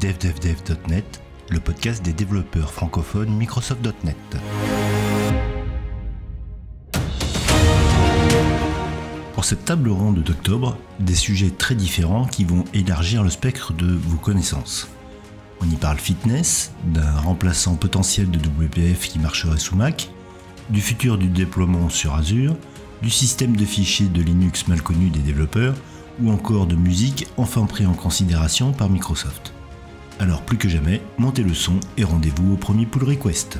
devdevdev.net, le podcast des développeurs francophones Microsoft.net. Pour cette table ronde d'octobre, des sujets très différents qui vont élargir le spectre de vos connaissances. On y parle fitness, d'un remplaçant potentiel de WPF qui marcherait sous Mac, du futur du déploiement sur Azure, du système de fichiers de Linux mal connu des développeurs, ou encore de musique enfin pris en considération par Microsoft. Alors plus que jamais, montez le son et rendez-vous au premier pull request.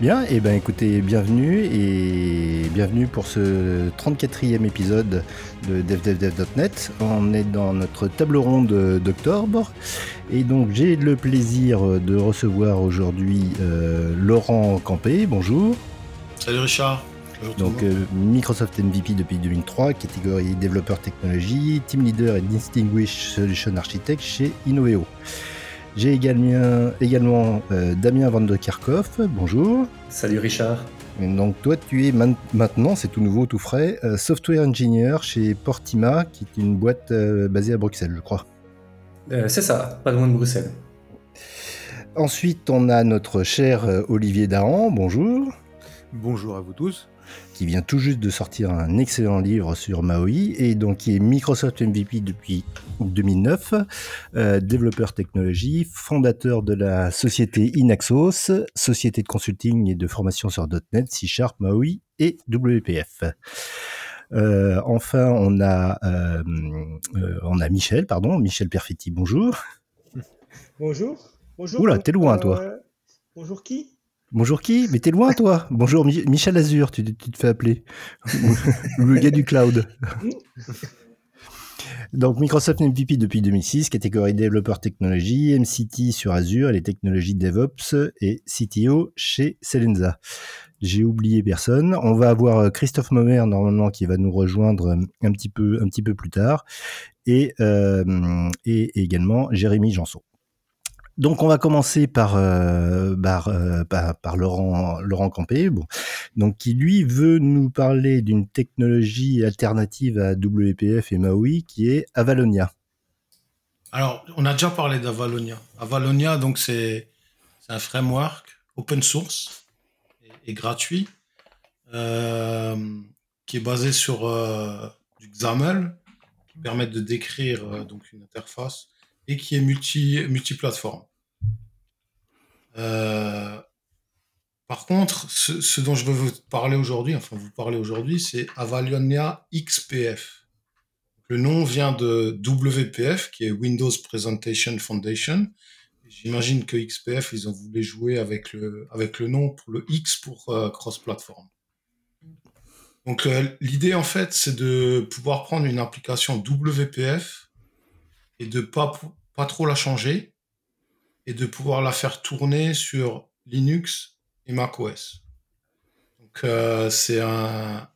Bien, et eh ben écoutez, bienvenue et bienvenue pour ce 34e épisode de devdevdev.net. On est dans notre table ronde d'octobre et donc j'ai le plaisir de recevoir aujourd'hui euh, Laurent Campé. Bonjour. Salut Richard. donc euh, Microsoft MVP depuis 2003, catégorie développeur technologie, team leader et distinguished solution architect chez Innoveo. J'ai également, également euh, Damien Van de Kerkhoff. Bonjour. Salut Richard. donc toi, tu es maintenant, c'est tout nouveau, tout frais, euh, software engineer chez Portima, qui est une boîte euh, basée à Bruxelles, je crois. C'est ça, pas loin de Bruxelles. Ensuite, on a notre cher Olivier Dahan. Bonjour. Bonjour à vous tous qui vient tout juste de sortir un excellent livre sur Maui et donc qui est Microsoft MVP depuis 2009, euh, développeur technologie, fondateur de la société Inaxos, société de consulting et de formation sur .NET, C Sharp, Maui et WPF. Euh, enfin, on a, euh, on a Michel, pardon, Michel Perfetti, bonjour. Bonjour. Bonjour. Oula, t'es loin, toi. Bonjour qui? Bonjour qui? Mais t'es loin toi Bonjour Michel Azur, tu, te fais appeler. le gars du cloud. Donc Microsoft MVP depuis 2006, catégorie développeur technologie, MCT sur Azure, les technologies DevOps et CTO chez Selenza. J'ai oublié personne. On va avoir euh, Christophe Momer normalement qui va nous rejoindre euh, un petit peu, plus tard et, euh, et également Jérémy Janson. Donc on va commencer par euh, euh, Laurent Laurent Campé, donc qui lui veut nous parler d'une technologie alternative à WPF et Maui qui est Avalonia. Alors on a déjà parlé d'Avalonia. Avalonia donc c'est un framework open source et, gratuit euh, qui est basé sur du XAML qui permet de décrire donc une interface et qui est multi, multiplateforme. Euh, par contre, ce, dont je veux vous parler aujourd'hui, enfin vous parler aujourd'hui, c'est Avalonia XPF. Le nom vient de WPF, qui est Windows Presentation Foundation. J'imagine que XPF, ils ont voulu jouer avec le, avec le nom pour le X pour euh, cross-platform. Donc euh, l'idée en fait, c'est de pouvoir prendre une application WPF et de pas pas trop la changer et de pouvoir la faire tourner sur Linux et macOS. Donc euh, c'est un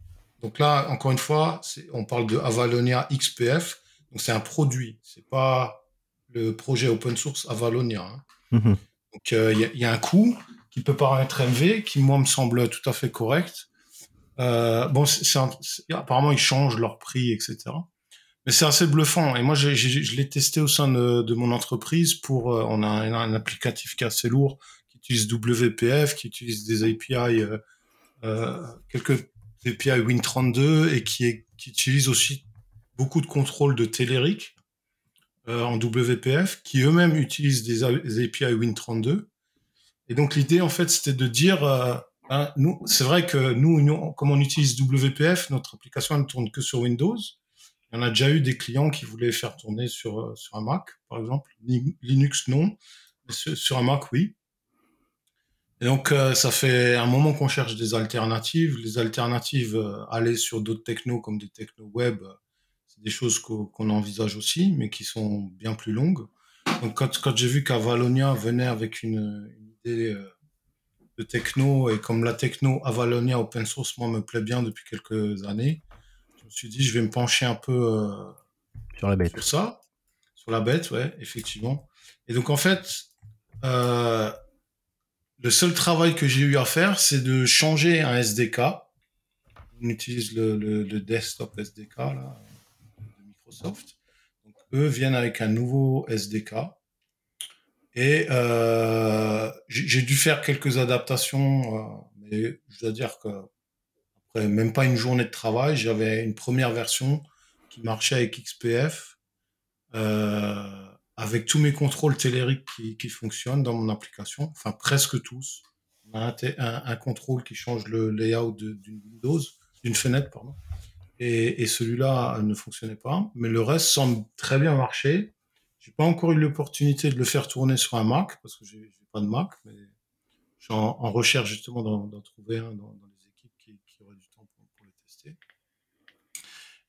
donc là encore une fois, on parle de Avalonia XPF. Donc c'est un produit, c'est pas le projet open source Avalonia. Hein. Mhm. Donc euh, il y, a un coût qui peut paraître élevé, qui moi me semble tout à fait correct. Euh, bon, apparemment ils changent leur prix, etc. Mais c'est assez bluffant. Et moi, je l'ai testé au sein de, mon entreprise pour. Euh, on a un, applicatif qui est assez lourd, qui utilise WPF, qui utilise des API, euh, euh, quelques API Win32 et qui, qui utilise aussi beaucoup de contrôles de Telerik en WPF, qui eux-mêmes utilisent des, API Win32. Et donc l'idée, en fait, c'était de dire, hein, c'est vrai que nous, nous, comme on utilise WPF, notre application ne tourne que sur Windows. Il y en a déjà eu des clients qui voulaient faire tourner sur, euh, un Mac, par exemple. Linux, non. Sur un Mac, oui. Et donc, euh, ça fait un moment qu'on cherche des alternatives. Les alternatives, euh, aller sur d'autres technos comme des technos web, c'est des choses qu'on envisage aussi, mais qui sont bien plus longues. Donc, quand, quand j'ai vu qu'Avalonia venait avec une, une idée de techno, et comme la techno Avalonia open source, moi, me plaît bien depuis quelques années, me suis dit, je vais me pencher un peu euh, sur la bête. Sur ça, sur la bête, ouais, effectivement. Et donc en fait, euh, le seul travail que j'ai eu à faire, c'est de changer un SDK. On utilise le, le, desktop SDK là, de Microsoft. Donc, eux viennent avec un nouveau SDK. Et euh, j'ai dû faire quelques adaptations, mais je dois dire que après même pas une journée de travail, j'avais une première version qui marchait avec XPF. Euh, avec tous mes contrôles télériques qui, qui, fonctionnent dans mon application, enfin presque tous. Un, un, contrôle qui change le layout d'une Windows, d'une fenêtre, pardon. Et, et celui-là ne fonctionnait pas, mais le reste semble très bien marcher. J'ai pas encore eu l'opportunité de le faire tourner sur un Mac parce que j'ai pas de Mac, mais je recherche justement d'en trouver un dans, dans, les équipes qui, qui auraient du temps pour, pour le tester.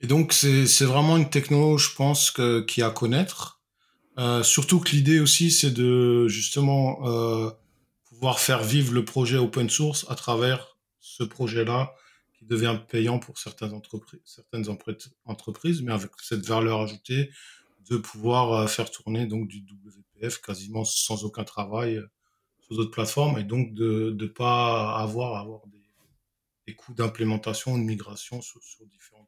Et donc c'est vraiment une techno, je pense, que, qui à connaître. Euh, surtout que l'idée aussi, c'est de justement euh, pouvoir faire vivre le projet open source à travers ce projet-là qui devient payant pour certaines entreprises, certaines entreprises, mais avec cette valeur ajoutée de pouvoir euh, faire tourner donc du WPF quasiment sans aucun travail euh, sur d'autres plateformes et donc de ne pas avoir avoir des, des coûts d'implémentation ou de migration sur, sur différentes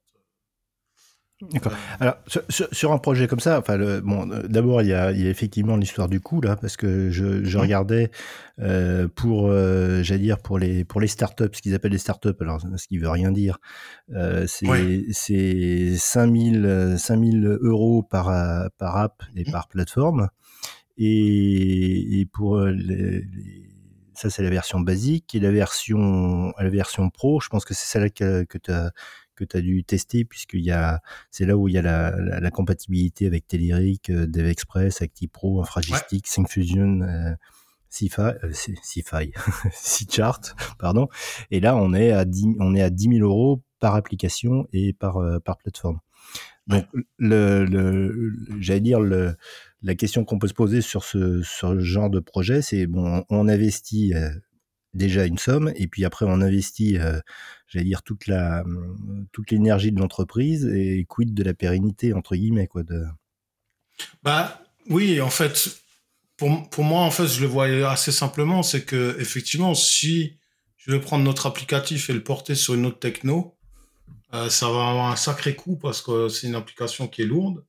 D'accord. Alors sur, sur, un projet comme ça, enfin, le, bon, euh, d'abord il y a, il y a effectivement l'histoire du coût là, parce que je, je regardais euh, pour, euh, j'allais dire pour les pour les startups, ce qu'ils appellent les startups, alors ce qui veut rien dire, euh, c'est oui. c'est 5000 5000 euros par par app et par plateforme, et, et pour les, les ça c'est la version basique. Et la version la version pro, je pense que c'est celle que, que tu as que tu as dû tester, a, c'est là où il y a la, la, la compatibilité avec Telerik, euh, DevExpress, ActiPro, Infragistic, ouais. SyncFusion, euh, CFI, euh, C-Chart, pardon. Et là, on est à 10, on est à 10 000 euros par application et par, euh, par plateforme. Donc, le, le, j'allais dire, le, la question qu'on peut se poser sur ce, ce genre de projet, c'est bon, on investit déjà une somme et puis après on investit euh, j'allais dire toute la toute l'énergie de l'entreprise et quid de la pérennité entre guillemets quoi bah oui en fait pour, pour moi en fait je le voyais assez simplement c'est que effectivement si je veux prendre notre applicatif et le porter sur une autre techno euh, ça va avoir un sacré coût parce que c'est une application qui est lourde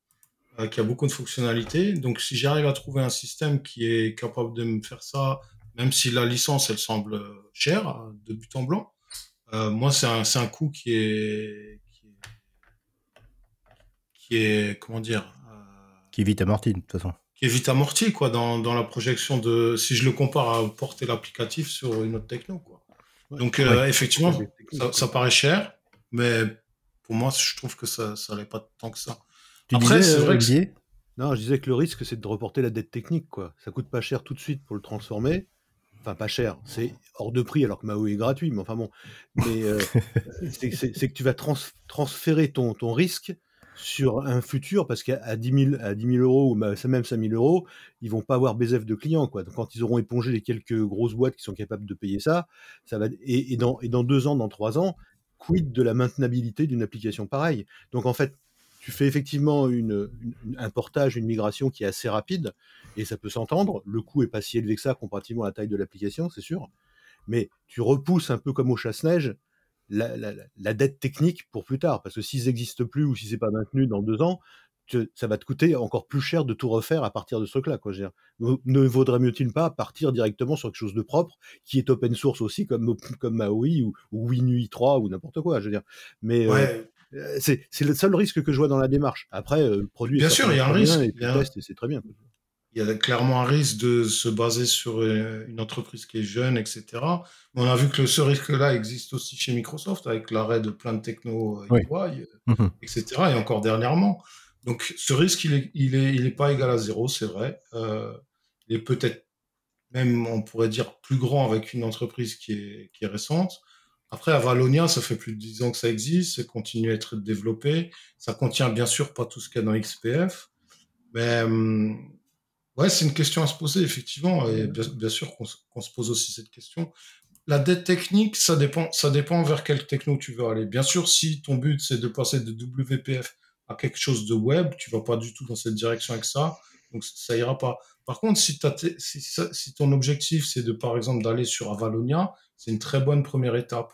euh, qui a beaucoup de fonctionnalités. Donc si j'arrive à trouver un système qui est capable de me faire ça même si la licence, elle semble chère, de but en blanc. Euh, moi, c'est un, un coût qui est, qui est, qui est comment dire euh, Qui est vite amorti, de toute façon. Qui est vite amorti, quoi, dans, dans la projection de. Si je le compare à porter l'applicatif sur une autre techno, quoi. Ouais. Donc, euh, ouais. effectivement, ça, ça, paraît cher, mais pour moi, je trouve que ça n'allait pas tant que ça. Tu Après, c'est vrai que. Non, je disais que le risque, c'est de reporter la dette technique, quoi. Ça coûte pas cher tout de suite pour le transformer enfin pas cher, c'est hors de prix alors que Maui est gratuit, mais enfin bon, mais euh, c'est que tu vas trans transférer ton, ton risque sur un futur parce qu'à 10 000, à 10 000 euros ou même 5 000 euros, ils vont pas avoir BZF de clients. Quoi. Donc, quand ils auront épongé les quelques grosses boîtes qui sont capables de payer ça, ça va, et, et, dans, et dans deux ans, dans trois ans, quid de la maintenabilité d'une application pareille? Donc en fait, tu fais effectivement un portage, une migration qui est assez rapide, et ça peut s'entendre. Le coût est pas si élevé que ça comparativement à la taille de l'application, c'est sûr. Mais tu repousses un peu comme au chasse-neige la, la, dette technique pour plus tard, parce que s'ils n'existent plus ou si c'est pas maintenu dans deux ans, ça va te coûter encore plus cher de tout refaire à partir de ce truc-là. Dire, ne vaudrait mieux-il pas partir directement sur quelque chose de propre, qui est open source aussi, comme, comme Maui ou, WinUI 3 ou n'importe quoi. Je veux dire. Mais euh, c'est le seul risque que je vois dans la démarche. Après, euh, le produit bien sûr, il y a un risque. Et c'est très bien. Il y a clairement un risque de se baser sur euh, une entreprise qui est jeune, etc. Mais on a vu que ce risque-là existe aussi chez Microsoft avec l'arrêt de plein de techno Oui. UI, Mhm. etc. Et encore dernièrement. Donc ce risque, il est, il est, il est pas égal à zéro, c'est vrai. Euh, il est peut-être même, on pourrait dire, plus grand avec une entreprise qui est, qui est récente. Après, Avalonia, ça fait plus de 10 ans que ça existe, ça continue à être développé. Ça contient bien sûr pas tout ce qu'il y a dans XPF. Mais hum, ouais, c'est une question à se poser, effectivement. Et bien, sûr qu'on qu se pose aussi cette question. La dette technique, ça dépend, ça dépend vers quelle techno tu veux aller. Bien sûr, si ton but c'est de passer de WPF à quelque chose de web, tu vas pas du tout dans cette direction avec ça. Donc ça ira pas. Par contre, si, si, ton objectif c'est de par exemple d'aller sur Avalonia, c'est une très bonne première étape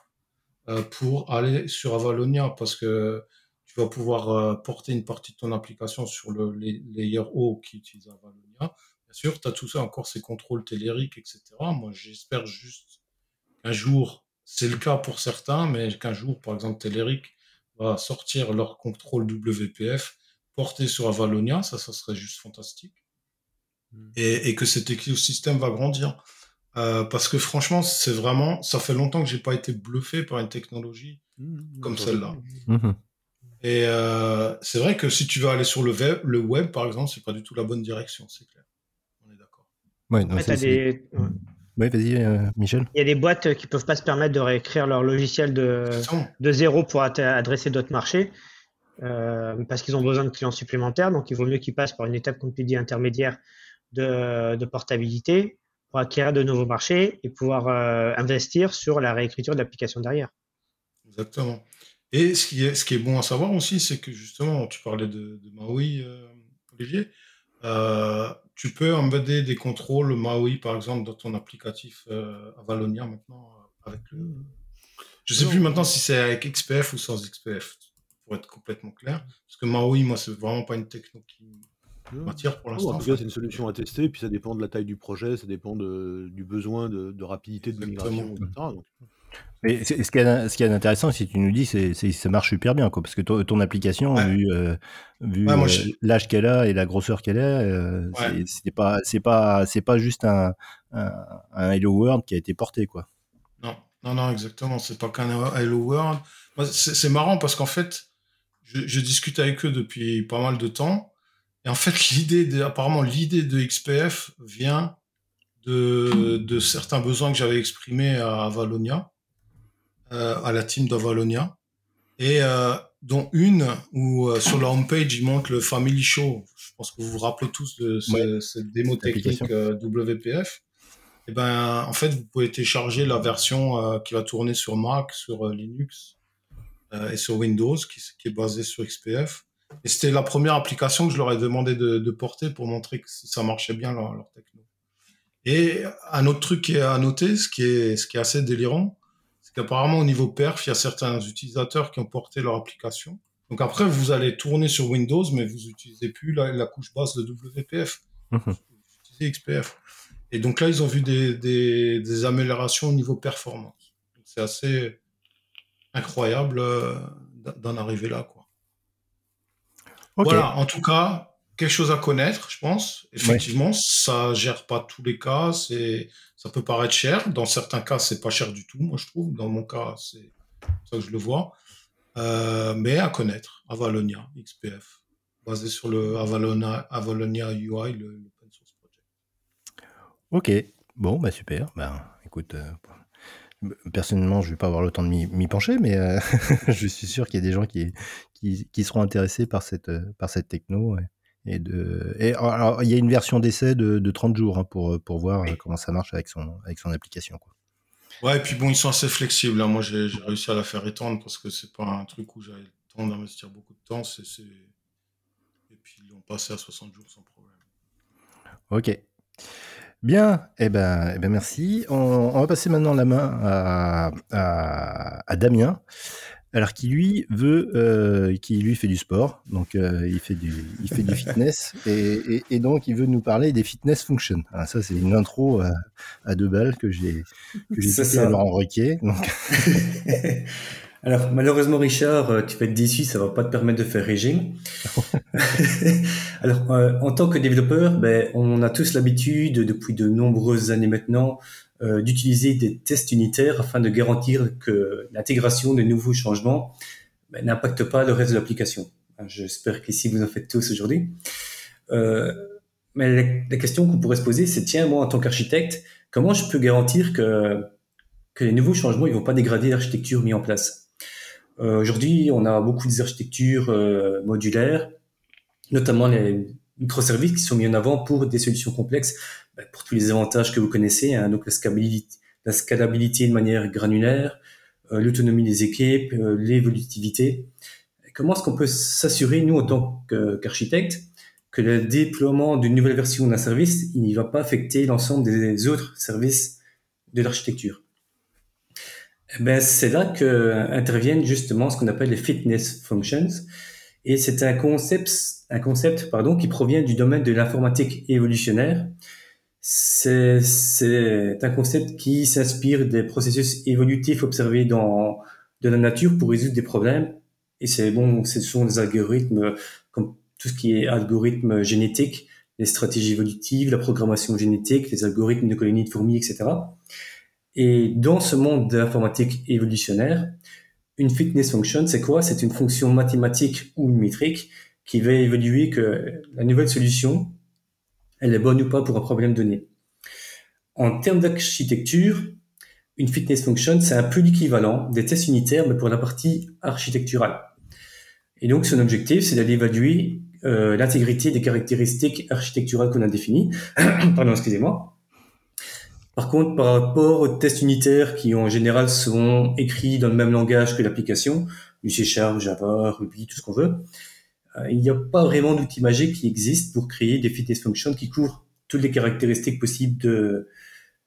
pour aller sur Avalonia parce que tu vas pouvoir euh, porter une partie de ton application sur le layer haut qui utilise Avalonia. Bien sûr, tu as tout ça encore ces contrôles télériques, etc. Moi, j'espère juste qu'un jour, c'est le cas pour certains, mais qu'un jour, par exemple, Telerik va sortir leur contrôle WPF porté sur Avalonia, ça, ça serait juste fantastique. Hmm. Et, que cet écosystème va grandir. Euh, parce que franchement, c'est vraiment, ça fait longtemps que j'ai pas été bluffé par une technologie hmm, comme celle-là. Hmm. Et euh, c'est vrai que si tu veux aller sur le web, le web par exemple, c'est pas du tout la bonne direction, c'est clair. On est d'accord. Ouais, des... Oui, vas-y, euh, Michel. Il y a des boîtes qui ne peuvent pas se permettre de réécrire leur logiciel de, de zéro pour adresser d'autres marchés euh, parce qu'ils ont besoin de clients supplémentaires. Donc, il vaut mieux qu'ils passent par une étape, comme tu dis, intermédiaire de, de portabilité pour acquérir de nouveaux marchés et pouvoir euh, investir sur la réécriture de l'application derrière. Exactement. Et ce qui est, ce qui est bon à savoir aussi, c'est que justement, tu parlais de, de Maui, Olivier tu peux embedder des contrôles Maui, par exemple, dans ton applicatif euh, Avalonia maintenant. Euh, avec le... Je ne sais plus maintenant si c'est avec XPF ou sans XPF, pour être complètement clair. Parce que Maui, moi, c'est vraiment pas une techno qui m'attire pour l'instant. En tout cas, c'est une solution à tester, puis ça dépend de la taille du projet, ça dépend du besoin de, rapidité de migration, etc. Mais ce qui est, ce qui est intéressant, si tu nous dis, c'est ça marche super bien, quoi, parce que ton, application, vu, euh, vu euh, l'âge qu'elle a et la grosseur qu'elle a, euh, c'est pas, c'est pas, c'est pas juste un, un, Hello World qui a été porté, quoi. Non, non, non, exactement. C'est pas qu'un Hello World. C'est marrant parce qu'en fait, je, je, discute avec eux depuis pas mal de temps, et en fait, l'idée, apparemment, l'idée de XPF vient de, de certains besoins que j'avais exprimés à Valonia euh, à la team d'Avalonia. Et euh, dont une où euh, sur la homepage, il montre le Family Show. Je pense que vous vous rappelez tous de cette démo technique WPF. Et ben, en fait, vous pouvez télécharger la version qui va tourner sur Mac, sur Linux et sur Windows, qui, qui, est basée sur XPF. Et c'était la première application que je leur ai demandé de, de porter pour montrer que ça marchait bien leur, leur, techno. Et un autre truc qui est à noter, ce qui est, ce qui est assez délirant, c'est qu'apparemment au niveau perf, il y a certains utilisateurs qui ont porté leur application. Donc après, vous allez tourner sur Windows, mais vous n'utilisez plus la, couche base de WPF. Mhm. Vous utilisez XPF. Et donc là, ils ont vu des, améliorations au niveau performance. C'est assez incroyable euh, d'en arriver là. Quoi. Voilà, en tout cas, quelque chose à connaître, je pense. Effectivement, ça gère pas tous les cas. C'est, ça peut paraître cher. Dans certains cas, c'est pas cher du tout, moi je trouve. Dans mon cas, c'est ça que je le vois. Euh, mais à connaître, Avalonia, XPF, basé sur le Avalonia, Avalonia UI, le, open source project. Ok, bon, bah super. Ben, écoute, euh, personnellement, je vais pas avoir le temps de m'y pencher, mais euh, je suis sûr qu'il y a des gens qui, qui, qui, seront intéressés par cette, par cette techno. Et, de, et alors, il y a une version d'essai de, de, 30 jours hein, pour, pour voir euh, comment ça marche avec son, avec son application. Quoi. Ouais, et puis bon, ils sont assez flexibles. Hein. Moi, j'ai réussi à la faire étendre parce que c'est pas un truc où j'avais le temps d'investir beaucoup de temps. c'est Et puis, ils l'ont passé à 60 jours sans problème. Ok. Bien, eh ben, eh ben merci. On, on, va passer maintenant la main à, à, à Damien alors qui lui veut, euh, qui lui fait du sport, donc euh, il fait du, il fait du fitness et, et, donc il veut nous parler des fitness functions. Alors ça c'est une intro à, à, deux balles que j'ai que j'ai à Laurent. Alors malheureusement Richard, euh, tu vas être déçu, ça va pas te permettre de faire régime. Alors euh, en tant que développeur, ben, on a tous l'habitude depuis de nombreuses années maintenant euh, d'utiliser des tests unitaires afin de garantir que l'intégration de nouveaux changements ben, n'impacte pas le reste de l'application. J'espère qu'ici vous en faites tous aujourd'hui. Euh, mais la, question qu'on pourrait se poser, c'est tiens, moi en tant qu'architecte, comment je peux garantir que, que les nouveaux changements ne vont pas dégrader l'architecture mise en place? Aujourd'hui, on a beaucoup d'architectures euh, modulaires, notamment les microservices qui sont mis en avant pour des solutions complexes bah, pour tous les avantages que vous connaissez, hein, donc la scalabilité, la scalabilité de manière granulaire, euh, l'autonomie des équipes, euh, l'évolutivité. Comment est-ce qu'on peut s'assurer, nous, en tant qu'architectes, que le déploiement d'une nouvelle version d'un service, il ne va pas affecter l'ensemble des autres services de l'architecture? Eh ben, c'est là que interviennent justement ce qu'on appelle les fitness functions. Et c'est un concept, un concept pardon, qui provient du domaine de l'informatique évolutionnaire. C'est, c'est un concept qui s'inspire des processus évolutifs observés dans de la nature pour résoudre des problèmes. Et c'est bon, ce sont des algorithmes comme tout ce qui est algorithme génétique, les stratégies évolutives, la programmation génétique, les algorithmes de colonies de fourmis, etc. Et dans ce monde de l'informatique évolutionnaire, une fitness function, c'est quoi? C'est une fonction mathématique ou métrique qui va évaluer que la nouvelle solution, elle est bonne ou pas pour un problème donné. En termes d'architecture, une fitness function, c'est un peu l'équivalent des tests unitaires, mais pour la partie architecturale. Et donc, son objectif, c'est d'aller évaluer euh, l'intégrité des caractéristiques architecturales qu'on a définies. Pardon, excusez-moi. Par contre, par rapport aux tests unitaires qui en général sont écrits dans le même langage que l'application, du C Sharp, Java, Ruby, tout ce qu'on veut, euh, il n'y a pas vraiment d'outil magique qui existe pour créer des fitness functions qui couvrent toutes les caractéristiques possibles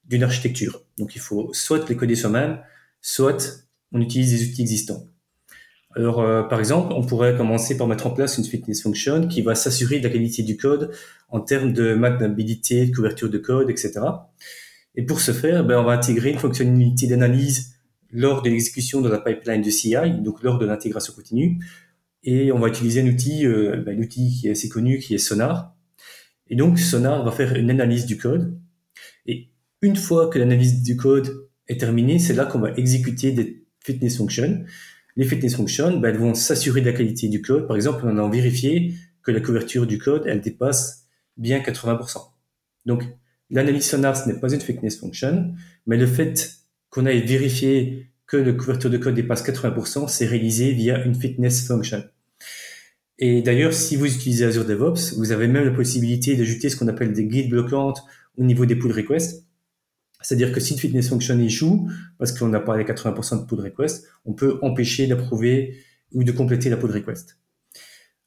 d'une architecture. Donc il faut soit les coder soi-même, soit on utilise des outils existants. Alors, euh, par exemple, on pourrait commencer par mettre en place une fitness function qui va s'assurer de la qualité du code en termes de maintenabilité, de couverture de code, etc. Et pour ce faire, ben, on va intégrer une fonctionnalité d'analyse lors de l'exécution de la pipeline de CI, donc lors de l'intégration continue. Et on va utiliser un outil, euh, ben, outil qui est assez connu, qui est Sonar. Et donc, Sonar va faire une analyse du code. Et une fois que l'analyse du code est terminée, c'est là qu'on va exécuter des fitness functions les fitness functions, ben, elles vont s'assurer de la qualité du code. Par exemple, on a vérifié que la couverture du code, elle dépasse bien 80%. Donc, l'analyse sonar, ce n'est pas une fitness function, mais le fait qu'on ait vérifié que la couverture de code dépasse 80%, c'est réalisé via une fitness function. Et d'ailleurs, si vous utilisez Azure DevOps, vous avez même la possibilité d'ajouter ce qu'on appelle des guides bloquantes au niveau des pull requests. C'est-à-dire que si une fitness function échoue, parce qu'on n'a pas les 80% de pull request, on peut empêcher d'approuver ou de compléter la pull request.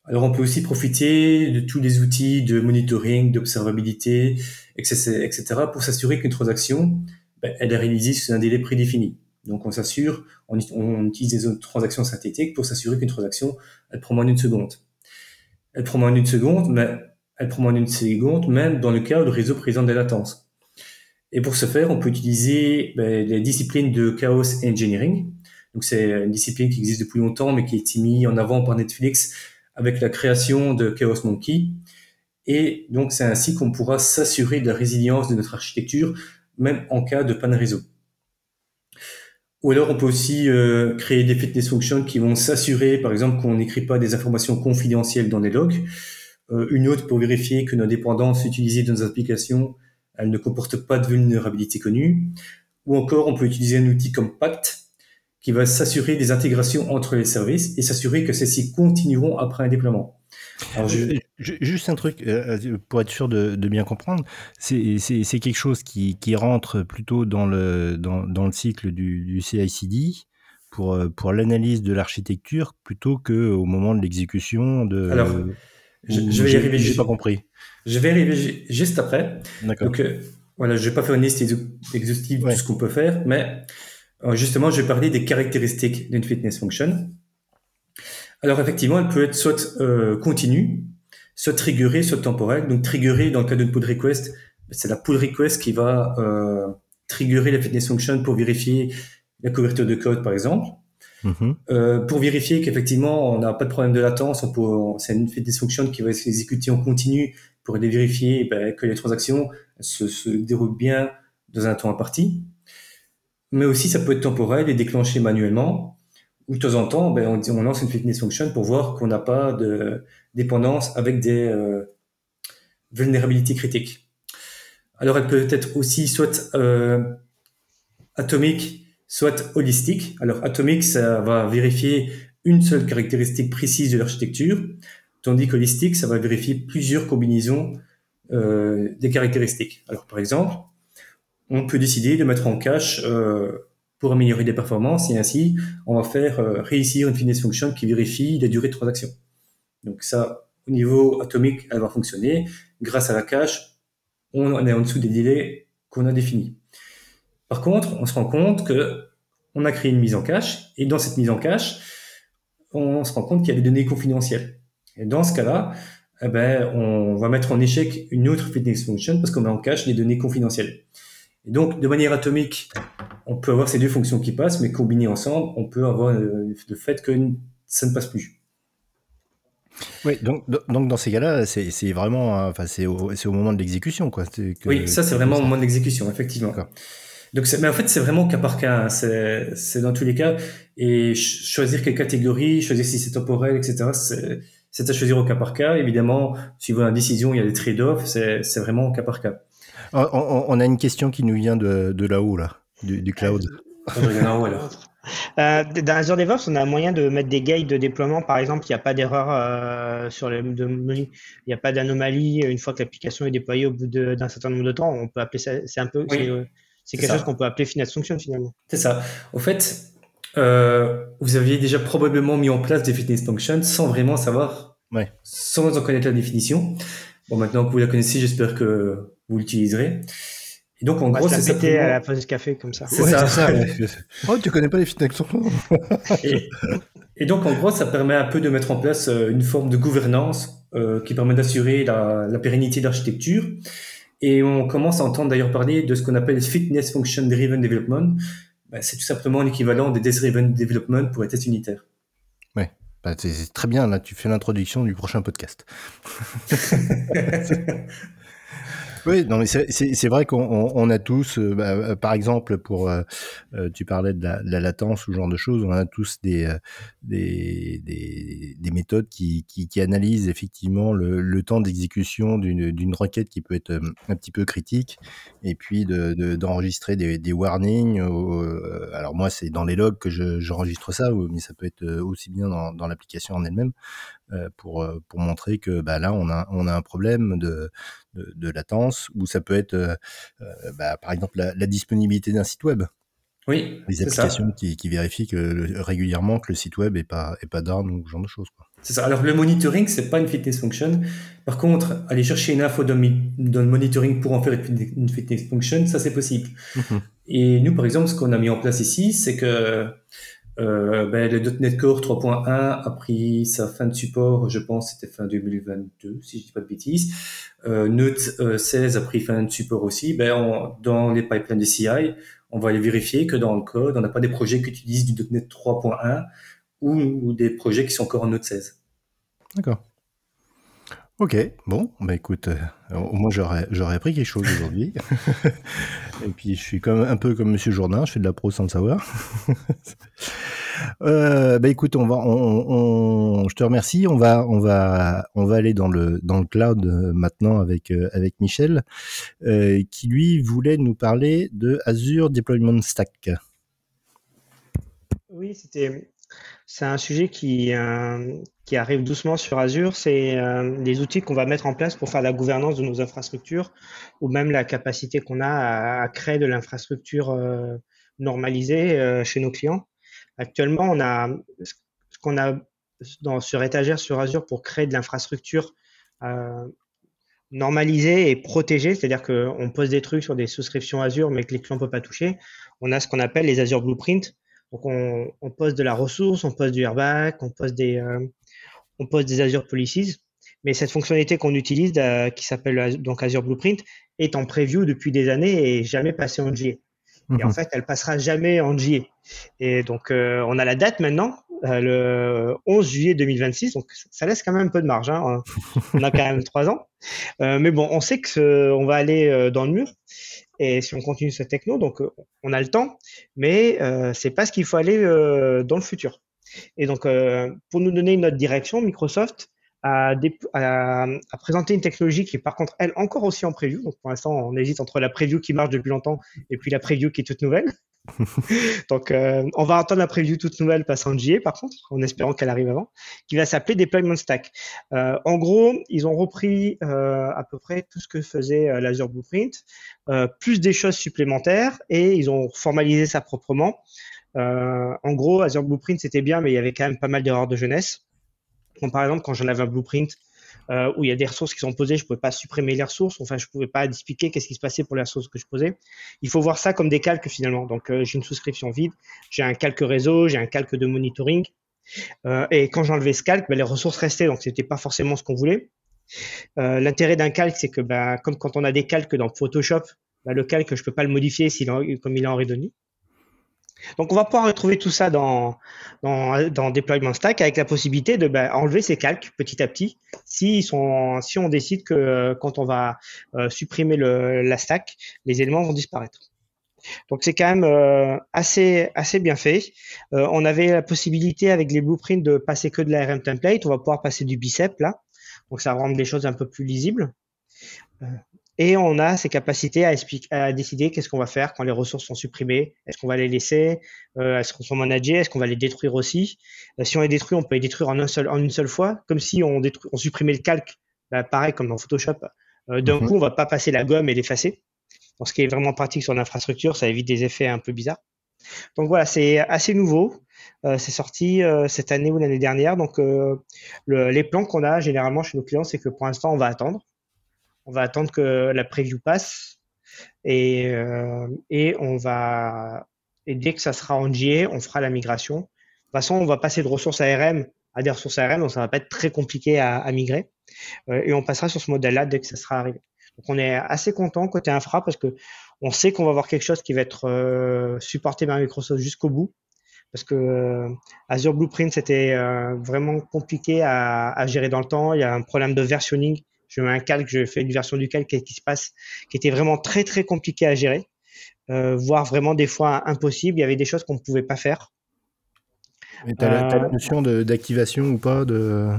Alors on peut aussi profiter de tous les outils de monitoring, d'observabilité, etc., pour s'assurer qu'une transaction, ben, elle est réalisée sous un délai prédéfini. Donc on s'assure, on, utilise des transactions synthétiques pour s'assurer qu'une transaction, elle prend moins d'une seconde. Elle prend moins d'une seconde, mais elle prend moins d'une seconde, même dans le cas où le réseau présente des latences. Et pour ce faire, on peut utiliser ben, les disciplines de chaos engineering. Donc c'est une discipline qui existe depuis longtemps, mais qui été mise en avant par Netflix avec la création de Chaos Monkey. Et donc c'est ainsi qu'on pourra s'assurer de la résilience de notre architecture, même en cas de panne réseau. Ou alors on peut aussi euh, créer des fitness functions qui vont s'assurer, par exemple, qu'on n'écrit pas des informations confidentielles dans les logs. Euh, une autre pour vérifier que nos dépendances utilisées dans nos applications elle ne comporte pas de vulnérabilité connue. Ou encore, on peut utiliser un outil comme Pact qui va s'assurer des intégrations entre les services et s'assurer que celles-ci continueront après un déploiement. Juste un truc, euh, euh, pour être sûr de, bien comprendre, c'est quelque chose qui, rentre plutôt dans le, dans, le cycle du, du CI/CD pour, euh, pour l'analyse de l'architecture plutôt qu'au moment de l'exécution de... Alors, je, je vais y arriver. J'ai pas compris. Je vais arriver juste après. Donc, euh, voilà, je vais pas faire une liste exhaustive de tout ce qu'on peut faire, mais euh, justement, je vais parler des caractéristiques d'une fitness function. Alors, effectivement, elle peut être soit euh, continue, soit triggerée, soit temporelle. Donc, triggerée, dans le cas d'une pull request, c'est la pull request qui va euh, triggerer la fitness function pour vérifier la couverture de code, par exemple. Mm-hmm. Euh, pour vérifier qu'effectivement on n'a pas de problème de latence, c'est une fitness function qui va s'exécuter en continu pour aller vérifier ben, que les transactions se, déroulent bien dans un temps imparti. Mais aussi, ça peut être temporel et déclenché manuellement. Ou de temps en temps, ben, on, lance une fitness function pour voir qu'on n'a pas de dépendance avec des euh, vulnérabilités critiques. Alors, elle peut être aussi soit euh, atomique, soit holistique. Alors, atomique, ça va vérifier une seule caractéristique précise de l'architecture. Tandis qu'holistique, ça va vérifier plusieurs combinaisons euh, des caractéristiques. Alors par exemple, on peut décider de mettre en cache euh, pour améliorer les performances et ainsi on va faire euh, réussir une fitness function qui vérifie la durée de transaction. Donc ça, au niveau atomique, elle va fonctionner. Grâce à la cache, on est en dessous des délais qu'on a définis. Par contre, on se rend compte que on a créé une mise en cache, et dans cette mise en cache, on se rend compte qu'il y a des données confidentielles. Dans ce cas-là, eh ben, on va mettre en échec une autre fitness function parce qu'on met en cache des données confidentielles. Et donc, de manière atomique, on peut avoir ces deux fonctions qui passent, mais combinées ensemble, on peut avoir euh, le fait que ça ne passe plus. Oui, donc, donc dans ces cas-là, c'est vraiment, enfin, c'est au, au, moment de l'exécution, quoi. oui, ça c'est vraiment au moment de l'exécution, effectivement. Donc, mais en fait, c'est vraiment cas par cas. Hein. C'est dans tous les cas. Et choisir quelle catégorie, choisir si c'est temporel, etc. C'est à choisir au cas par cas. Évidemment, suivant la décision, il y a des trade-offs. C'est vraiment au cas par cas. On, a une question qui nous vient de, de là-haut, là, du, du cloud. Euh, dans Azure DevOps, on a moyen de mettre des guides de déploiement. Par exemple, il n'y a pas d'erreur euh, sur les il n'y a pas d'anomalie une fois que l'application est déployée au bout d'un certain nombre de temps. On peut appeler ça, c'est un peu, c'est quelque chose qu'on peut appeler finance function finalement. C'est ça. Au fait, euh, vous aviez déjà probablement mis en place des fitness functions sans vraiment savoir, ouais. sans en connaître la définition. Bon, maintenant que vous la connaissez, j'espère que vous l'utiliserez. Et donc, en gros, c'est ça. à la pause café comme ça. C'est ça. ça oh, tu connais pas les fitness et, et donc, en gros, ça permet un peu de mettre en place euh, une forme de gouvernance euh, qui permet d'assurer la, la, pérennité de l'architecture. Et on commence à entendre d'ailleurs parler de ce qu'on appelle Fitness Function Driven Development. Ben, c'est tout simplement l'équivalent des Desk Driven Development pour les tests unitaires. Ouais, bah, c'est très bien. Là, tu fais l'introduction du prochain podcast. Oui, non, mais c'est vrai qu'on on a tous, euh, bah, euh, par exemple, pour euh, tu parlais de la, de la, latence ou ce genre de choses, on a tous des des, des, des, méthodes qui, qui, qui, analysent effectivement le, le temps d'exécution d'une requête qui peut être un petit peu critique, et puis d'enregistrer de, des, des, warnings. alors moi, c'est dans les logs que j'enregistre ça, mais ça peut être aussi bien dans, dans l'application en elle-même. Pour, pour montrer que bah, là, on a, on a un problème de, de, de latence, ou ça peut être, euh, bah, par exemple, la, la disponibilité d'un site web. Oui, les applications qui, qui, vérifient que, régulièrement que le site web est pas est pas down ou ce genre de choses. C'est ça. Alors le monitoring, c'est pas une fitness function. Par contre, aller chercher une info dans, dans le monitoring pour en faire une fitness function, ça c'est possible. Mhm. Et nous, par exemple, ce qu'on a mis en place ici, c'est que euh, ben, le .NET Core 3.1 a pris sa fin de support, je pense, c'était fin 2022, si je dis pas de bêtises. Euh, Note 16 euh, a pris fin de support aussi. Ben, dans les pipelines de CI, on va aller vérifier que dans le code, on n'a pas des projets qui utilisent du .NET 3.1 ou, ou, des projets qui sont encore en Note 16. D'accord. Ok, bon, bah écoute, euh, au moins j'aurais, j'aurais appris quelque chose aujourd'hui. Et puis je suis comme, un peu comme Monsieur Jourdain, je fais de la pro sans le savoir. euh, bah écoute, on va, on, on, je te remercie. On va, on va, on va aller dans le dans le cloud euh, maintenant avec euh, avec Michel, euh, qui lui voulait nous parler de Azure Deployment Stack. Oui, c'était c'est un sujet qui, euh, qui arrive doucement sur Azure. C'est euh, les outils qu'on va mettre en place pour faire la gouvernance de nos infrastructures ou même la capacité qu'on a à, créer de l'infrastructure euh, normalisée chez nos clients. Actuellement, on a ce qu'on a sur étagère sur Azure pour créer de l'infrastructure normalisée et protégée, c'est-à-dire qu'on pose des trucs sur des souscriptions Azure mais que les clients ne peuvent pas toucher. On a ce qu'on appelle les Azure Blueprint donc on, on, pose de la ressource, on pose du airbag, on pose des, euh, on pose des Azure Policies. Mais cette fonctionnalité qu'on utilise, euh, qui s'appelle donc Azure Blueprint, est en preview depuis des années et jamais passée en GA. Et en mhm. fait, elle passera jamais en GA. Et donc, euh, on a la date maintenant, le 11 juillet 2026. Donc, ça laisse quand même un peu de marge. Hein. On a quand même trois ans. mais bon, on sait que on va aller dans le mur et si on continue cette techno, donc euh, on a le temps, mais euh, c'est pas ce qu'il faut aller euh, dans le futur. Et donc, euh, pour nous donner notre direction, Microsoft a, a, a, présenté une technologie qui est par contre, elle, encore aussi en preview. Donc, pour l'instant, on hésite entre la preview qui marche depuis longtemps et puis la preview qui est toute nouvelle. Donc, euh, on va attendre la preview toute nouvelle passant en JA, par contre, en espérant qu'elle arrive avant, qui va s'appeler Deployment Stack. Euh, en gros, ils ont repris euh, à peu près tout ce que faisait l'Azure Blueprint, plus des choses supplémentaires, et ils ont formalisé ça proprement. Euh, en gros, Azure Blueprint, c'était bien, mais il y avait quand même pas mal d'erreurs de jeunesse. par exemple, quand j'en avais un blueprint, euh, où il y a des ressources qui sont posées, je ne pouvais pas supprimer les ressources, enfin je ne pouvais pas expliquer qu'est-ce qui se passait pour les ressources que je posais. Il faut voir ça comme des calques finalement. Donc euh, j'ai une souscription vide, j'ai un calque réseau, j'ai un calque de monitoring. Et quand j'enlevais ce calque, ben, les ressources restaient, donc ce n'était pas forcément ce qu'on voulait. L'intérêt d'un calque, c'est que ben, comme quand on a des calques dans Photoshop, ben, le calque, je ne peux pas le modifier comme il est en Redoni. Donc, on va pouvoir retrouver tout ça dans, dans, dans Deployment Stack avec la possibilité de ben, enlever ces calques petit à petit si, sont, si on décide que euh, quand on va euh, supprimer le, la stack, les éléments vont disparaître. Donc c'est quand même euh, assez assez bien fait. on avait la possibilité avec les blueprints de passer que de l'ARM template. On va pouvoir passer du bicep là. Donc ça va rendre les choses un peu plus lisibles et on a ces capacités à, expliquer, à décider qu'est-ce qu'on va faire quand les ressources sont supprimées. Est-ce qu'on va les laisser euh, Est-ce qu'on va manager Est-ce qu'on va les détruire aussi? Euh, Si on les détruit, on peut les détruire en, un seul, en une seule fois, comme si on, détruit, on supprimait le calque, bah, pareil comme dans Photoshop. Euh, D'un mhm. coup, on va pas passer la gomme et l'effacer. ce qui est vraiment pratique sur l'infrastructure, ça évite des effets un peu bizarres. Donc voilà, c'est assez nouveau. Euh, c'est sorti euh, cette année ou l'année dernière. Donc le, les plans qu'on a généralement chez nos clients, c'est que pour l'instant, on va attendre on va attendre que la preview passe et, euh, et on va et dès que ça sera en GA, on fera la migration. De toute façon, on va passer de ressources ARM à des ressources ARM, donc ça va pas être très compliqué à, migrer. Euh, et on passera sur ce modèle-là dès que ça sera arrivé. Donc on est assez content côté infra parce que on sait qu'on va avoir quelque chose qui va être euh, supporté par Microsoft jusqu'au bout. Parce que Azure Blueprint, c'était vraiment compliqué à, à, gérer dans le temps. Il y a un problème de versionning je mets un calque, je fais une version du calque qui se passe, qui était vraiment très très compliqué à gérer, euh, voire vraiment des fois impossible. Il y avait des choses qu'on ne pouvait pas faire. tu as, la euh, notion d'activation ou pas de,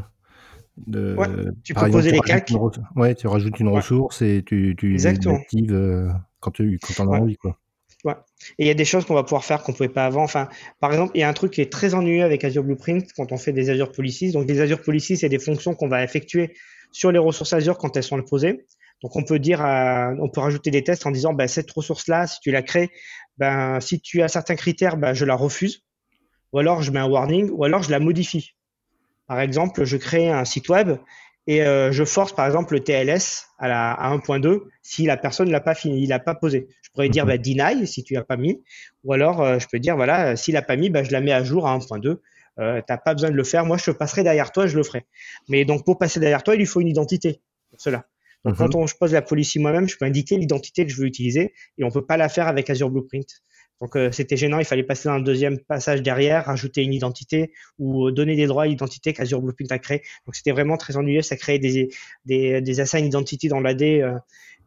de tu peux poser les calques. Ouais, tu rajoutes une ressource et tu, tu l'actives euh, quand tu quand en as envie. Quoi. Ouais. Et il y a des choses qu'on va pouvoir faire qu'on ne pouvait pas avant. Enfin, par exemple, il y a un truc qui est très ennuyeux avec Azure Blueprint quand on fait des Azure Policies. Donc, des Azure Policies, c'est des fonctions qu'on va effectuer sur les ressources Azure quand elles sont posées. Donc on peut dire, on peut rajouter des tests en disant, ben, cette ressource-là, si tu la crées, ben, si tu as certains critères, ben, je la refuse. Ou alors je mets un warning, ou alors je la modifie. Par exemple, je crée un site web et euh, je force par exemple le TLS à, la, à 1.2 si la personne l'a pas fini, l'a pas posé. Je pourrais dire ben, deny si tu l'as pas mis, ou alors euh, je peux dire voilà s'il l'a pas mis, ben, je la mets à jour à 1.2 euh, t'as pas besoin de le faire. Moi, je passerai derrière toi, je le ferai. Mais donc, pour passer derrière toi, il lui faut une identité pour cela. Donc, mhm. quand on, je pose la policy moi-même, je peux indiquer l'identité que je veux utiliser et on peut pas la faire avec Azure Blueprint. Donc, euh, c'était gênant. Il fallait passer dans un deuxième passage derrière, rajouter une identité ou donner des droits à l'identité qu'Azure Blueprint a créé. Donc, c'était vraiment très ennuyeux. Ça créait des, des, des assign identity dans l'AD euh,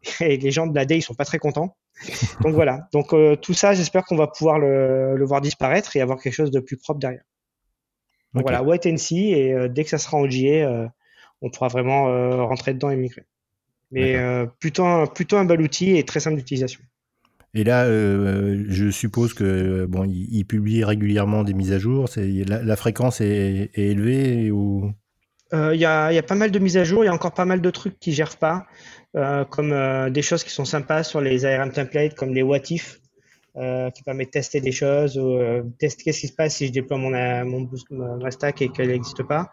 et les gens de l'AD, ils sont pas très contents. Donc, voilà. Donc, euh, tout ça, j'espère qu'on va pouvoir le, le voir disparaître et avoir quelque chose de plus propre derrière. Donc voilà, wait and see, et euh, dès que ça sera en JA, euh, on pourra vraiment euh, rentrer dedans et migrer. Mais plutôt, un, plutôt un bel outil et très simple d'utilisation. Et là, je suppose que bon, il, publie régulièrement des mises à jour. La, la, fréquence est, élevée ou? Il y, a, y, a, pas mal de mises à jour. Il y a encore pas mal de trucs qui gèrent pas, comme des choses qui sont sympas sur les ARM templates, comme les what if. Euh, qui permet de tester des choses, ou, euh, tester qu'est-ce qui se passe si je déploie mon, euh, mon, ma stack et qu'elle n'existe pas.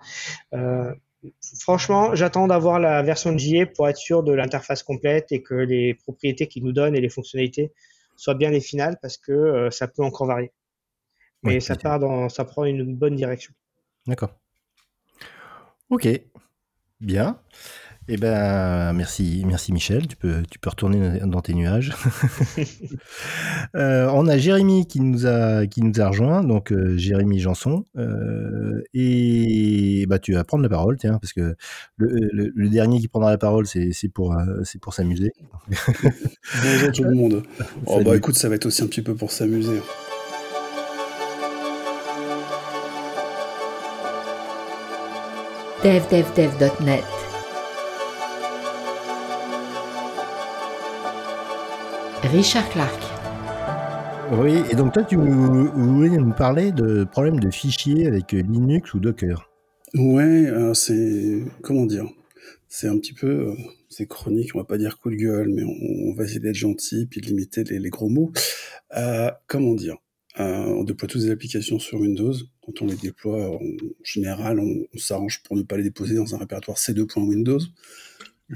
Franchement, j'attends d'avoir la version de JA pour être sûr de l'interface complète et que les propriétés qu'il nous donne et les fonctionnalités soient bien les finales parce que ça peut encore varier. Mais ça part dans, ça prend une bonne direction. D'accord. Ok, bien. Eh ben, merci, merci Michel. Tu peux, tu peux retourner dans tes nuages. euh, on a Jérémy qui nous a, qui nous a rejoint, donc euh, Jérémy Janson. Euh, et bah, tu vas prendre la parole, tiens, parce que le, le, le dernier qui prendra la parole, c'est pour, euh, c'est pour s'amuser. Bonjour tout le monde. Oh, bah écoute, ça va être aussi un petit peu pour s'amuser. devdevdev.net Richard Clark. Oui, et donc toi, tu voulais nous parler de problèmes de fichiers avec Linux ou Docker? Ouais, c'est comment dire, c'est un petit peu, euh, c'est chronique, on va pas dire coup de gueule, mais on, va essayer d'être gentil puis de limiter les, gros mots. Euh, comment dire, euh, on déploie toutes les applications sur Windows, quand on les déploie, en général, on, s'arrange pour ne pas les déposer dans un répertoire C2.Windows.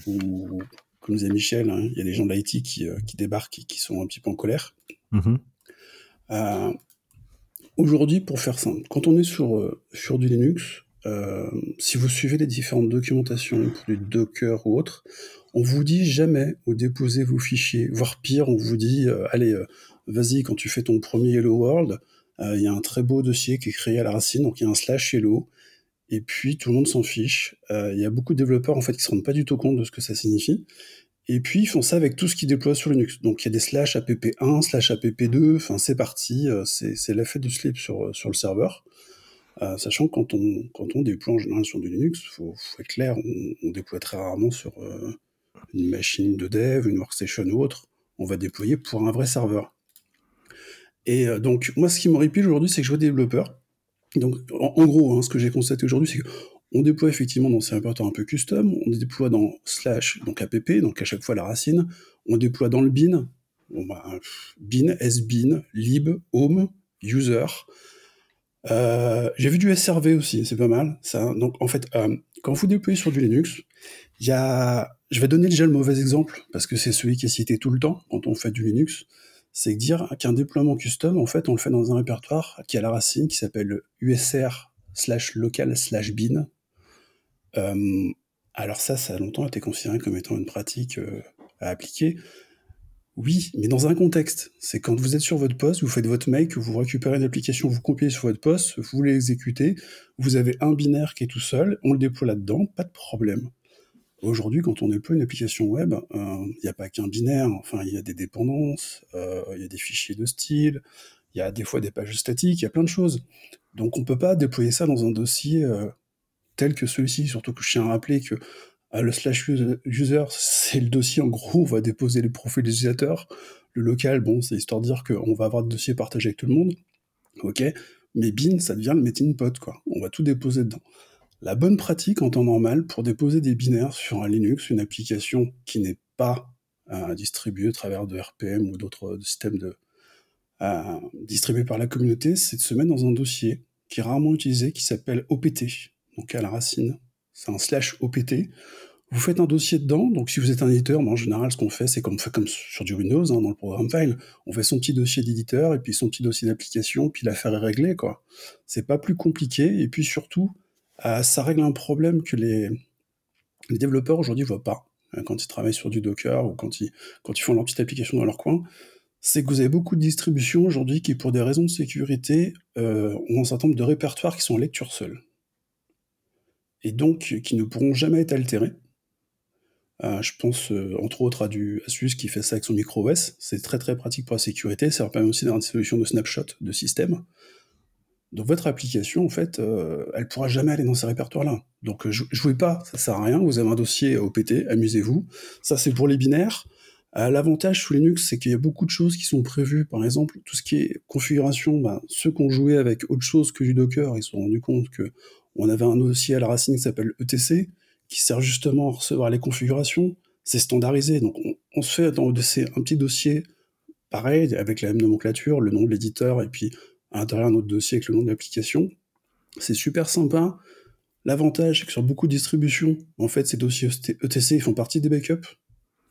Ou, comme disait Michel, hein, il y a des gens de l'IT qui, qui, débarquent et qui sont un petit peu en colère. Mm-hmm. Aujourd'hui, pour faire simple, quand on est sur, sur du Linux, euh, si vous suivez les différentes documentations pour du Docker ou autre, on vous dit jamais où déposer vos fichiers, voire pire, on vous dit euh, allez, euh, vas-y, quand tu fais ton premier Hello World, il y a un très beau dossier qui est créé à la racine, donc il y a un slash Hello, et puis tout le monde s'en fiche. Il y a beaucoup de développeurs en fait qui se rendent pas du tout compte de ce que ça signifie. Et puis ils font ça avec tout ce qu'ils déploient sur Linux. Donc il y a des slash app1, slash app2, enfin c'est parti, c'est l'effet du slip sur, sur le serveur. Euh, sachant que quand on, quand on déploie en général sur du Linux, il faut, être clair, on, déploie très rarement sur euh, une machine de dev, une workstation ou autre. On va déployer pour un vrai serveur. Et euh, donc, moi, ce qui m'horripile aujourd'hui, c'est que je vois des développeurs. Donc, en, gros, hein, ce que j'ai constaté aujourd'hui, c'est qu'on déploie effectivement dans ces répertoires un peu custom, on déploie dans slash, donc app, donc à chaque fois la racine, on déploie dans le bin, bah, bin, sbin, lib, home, user, euh, j'ai vu du SRV aussi, c'est pas mal. Donc en fait, euh, quand vous déployez sur du Linux, il y a, je vais donner déjà le mauvais exemple parce que c'est celui qui est cité tout le temps quand on fait du Linux. C'est dire qu'un déploiement custom, en fait, on le fait dans un répertoire qui a la racine qui s'appelle usr slash local slash bin. Euh, alors ça, ça a longtemps été considéré comme étant une pratique à appliquer. Oui, mais dans un contexte. C'est quand vous êtes sur votre poste, vous faites votre make, vous récupérez une application, vous compilez sur votre poste, vous l'exécutez, vous avez un binaire qui est tout seul, on le déploie là-dedans, pas de problème. Aujourd'hui, quand on déploie une application web, il euh, n'y a pas qu'un binaire, enfin, il y a des dépendances, euh, il y a des fichiers de style, il y a des fois des pages statiques, il y a plein de choses. Donc on ne peut pas déployer ça dans un dossier euh, tel que celui-ci, surtout que je tiens à rappeler que le slash user, c'est le dossier, en gros, on va déposer les profils des utilisateurs. Le local, bon, c'est histoire de dire qu'on va avoir des dossiers partagés avec tout le monde. Ok, mais bin, ça devient le meeting pot, quoi. On va tout déposer dedans. La bonne pratique en temps normal pour déposer des binaires sur un Linux, une application qui n'est pas euh, distribuée à travers de RPM ou d'autres systèmes euh, distribués par la communauté, c'est de se mettre dans un dossier qui est rarement utilisé, qui s'appelle OPT, donc à la racine, c'est un slash OPT. Vous faites un dossier dedans, donc si vous êtes un éditeur, en général, ce qu'on fait, c'est comme, comme sur du Windows, hein, dans le programme file, on fait son petit dossier d'éditeur, et puis son petit dossier d'application, puis l'affaire est réglée, quoi. C'est pas plus compliqué, et puis surtout, euh, ça règle un problème que les, développeurs aujourd'hui voient pas, hein, quand ils travaillent sur du Docker, ou quand ils, font leur petite application dans leur coin, c'est que vous avez beaucoup de distributions aujourd'hui qui, pour des raisons de sécurité, euh, ont un certain nombre de répertoires qui sont en lecture seule et donc qui ne pourront jamais être altérés. Euh, je pense euh, entre autres à du Asus qui fait ça avec son micro OS. C'est très très pratique pour la sécurité. Ça permet aussi d'avoir des solutions de snapshot de système. Donc votre application, en fait, euh, elle pourra jamais aller dans ces répertoires-là. Donc jouez pas, ça sert à rien. Vous avez un dossier OPT, amusez-vous. Ça c'est pour les binaires. L'avantage sous Linux, c'est qu'il y a beaucoup de choses qui sont prévues. Par exemple, tout ce qui est configuration, ben, ceux qui ont joué avec autre chose que du Docker, ils se sont rendus compte que on avait un dossier à la racine qui s'appelle ETC, qui sert justement à recevoir les configurations. C'est standardisé, donc on, se fait dans ETC un petit dossier pareil, avec la même nomenclature, le nom de l'éditeur, et puis à l'intérieur un autre dossier avec le nom de l'application. C'est super sympa. L'avantage, c'est que sur beaucoup de distributions, en fait, ces dossiers ETC font partie des backups.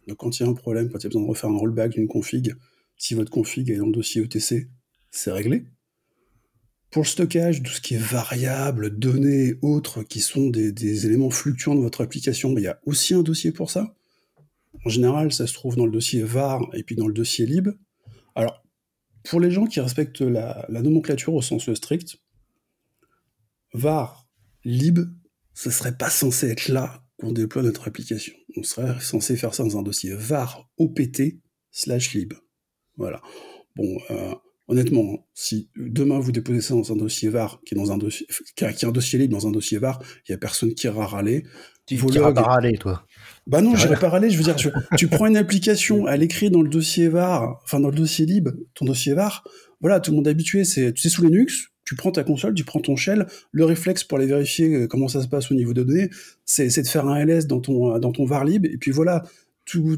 Donc quand il y a un problème, quand il y a besoin de refaire un rollback d'une config, si votre config est dans le dossier ETC, c'est réglé. Pour le stockage, tout ce qui est variable, données, autres, qui sont des, éléments fluctuants de votre application, il y a aussi un dossier pour ça. En général, ça se trouve dans le dossier var et puis dans le dossier lib. Pour les gens qui respectent la, nomenclature au sens strict, var, lib, ce serait pas censé être là qu'on déploie notre application. On serait censé faire ça dans un dossier var opt slash lib. Voilà. Bon, euh, honnêtement, si demain vous déposez ça dans un dossier VAR, qui est dans un dossier, qui a, un dossier libre dans un dossier VAR, il y a personne qui ira râler. Tu iras pas râler, toi. Bah non, j'irai pas râler. Je veux dire, tu prends une application, elle écrit dans le dossier VAR, enfin dans le dossier libre, ton dossier VAR. Voilà, tout le monde est habitué. C'est, tu sais, sous Linux, tu prends ta console, tu prends ton shell. Le réflexe pour aller vérifier euh, comment ça se passe au niveau de données, c'est, de faire un ls dans ton dans ton var lib. Et puis voilà, tout,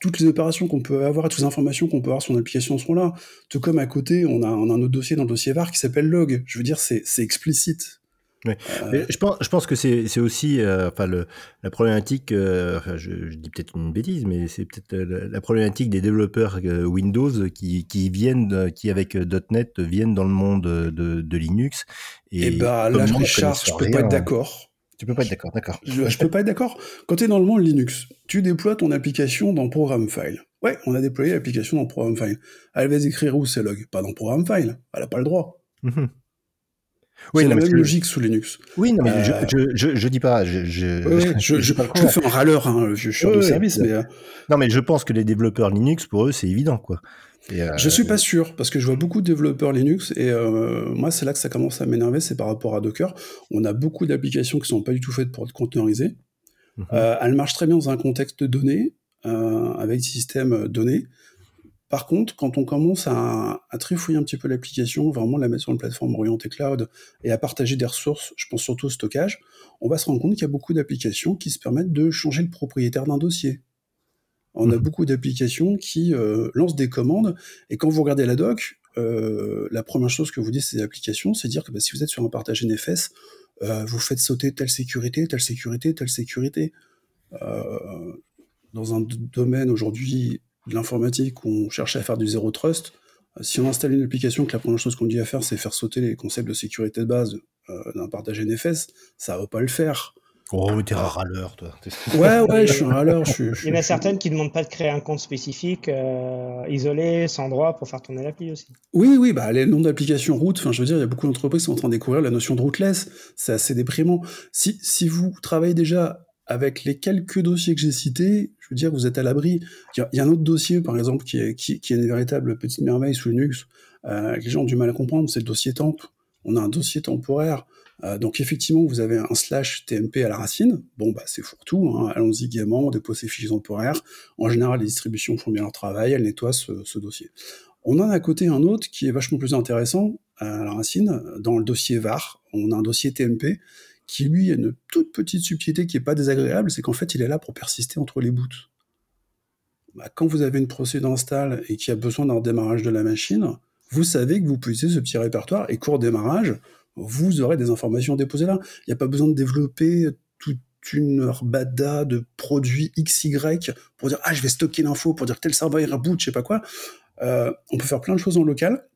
toutes les opérations qu'on peut avoir, toutes les informations qu'on peut avoir sur une application sont là. Tout comme à côté, on a, on a un autre dossier dans le dossier VAR qui s'appelle log. Je veux dire, c'est explicite. Euh... Je, pense, je pense que c'est aussi euh, enfin, le, la problématique, euh, enfin, je, je, dis peut-être une bêtise, mais c'est peut-être la, la, problématique des développeurs Windows qui, qui viennent, qui avec .NET viennent dans le monde de, de Linux. Et, et bah là, Richard, je peux pas être d'accord. Tu peux pas être d'accord, d'accord. Je, je, peux pas être d'accord. Quand tu es dans le monde Linux, tu déploies ton application dans Program File. Ouais, on a déployé l'application dans Program File. Elle va écrire où ces logs? Pas dans Program File. Elle a pas le droit. Oui, c'est la même logique sous Linux. Oui, non, mais euh... je, je, je, dis pas, je, je, ouais, je, je, je, fais un râleur, hein, je suis ouais, de service, mais. Euh... Non, mais je pense que les développeurs Linux, pour eux, c'est évident, quoi. Et euh... Je suis pas sûr, parce que je vois beaucoup de développeurs Linux, et euh, moi, c'est là que ça commence à m'énerver, c'est par rapport à Docker. On a beaucoup d'applications qui sont pas du tout faites pour être conteneurisées. Mm -hmm. elles marchent très bien dans un contexte donné, euh, avec des systèmes donnés. Par contre, quand on commence à, à trifouiller un petit peu l'application, vraiment la mettre sur une plateforme orientée cloud et à partager des ressources, je pense surtout au stockage, on va se rendre compte qu'il y a beaucoup d'applications qui se permettent de changer le propriétaire d'un dossier. On mmh. a beaucoup d'applications qui euh, lancent des commandes, et quand vous regardez la doc, euh, la première chose que vous dit ces applications, c'est dire que bah, si vous êtes sur un partage NFS, euh, vous faites sauter telle sécurité, telle sécurité, telle sécurité. Dans un domaine aujourd'hui de l'informatique où on cherche à faire du zéro trust, euh, si on installe une application que la première chose qu'on dit à faire, c'est faire sauter les concepts de sécurité de base euh, d'un partage NFS, ça va pas le faire. Oh, mais t'es un râleur, toi. Ouais, ouais, je suis un râleur. Je, je, Il y en a certaines qui ne demandent pas de créer un compte spécifique, euh, isolé, sans droit, pour faire tourner l'appli aussi. Oui, oui, bah, les noms d'applications route, enfin, je veux dire, il y a beaucoup d'entreprises qui sont en train de découvrir la notion de rootless. C'est assez déprimant. Si, si vous travaillez déjà avec les quelques dossiers que j'ai cités, veux dire, vous êtes à l'abri. Il y, a un autre dossier, par exemple, qui est, une véritable petite merveille sous Linux, euh, que les gens ont du mal à comprendre, c'est le dossier temp. On a un dossier temporaire. Euh, donc effectivement, vous avez un slash TMP à la racine. Bon, bah c'est fourre-tout. Hein. Allons-y gaiement, on dépose ces fichiers temporaires. En général, les distributions font bien leur travail, elles nettoient ce, ce dossier. On a à côté un autre qui est vachement plus intéressant à la racine. Dans le dossier var, on a un dossier TMP qui lui a une toute petite subtilité qui n'est pas désagréable, c'est qu'en fait il est là pour persister entre les boots. Bah, quand vous avez une procédure install et qui a besoin d'un démarrage de la machine, vous savez que vous utiliser ce petit répertoire et court démarrage, vous aurez des informations déposées là. Il n'y a pas besoin de développer toute une herbada de produits XY pour dire ah je vais stocker l'info, pour dire tel serveur reboot, je sais pas quoi. Euh, on peut faire plein de choses en local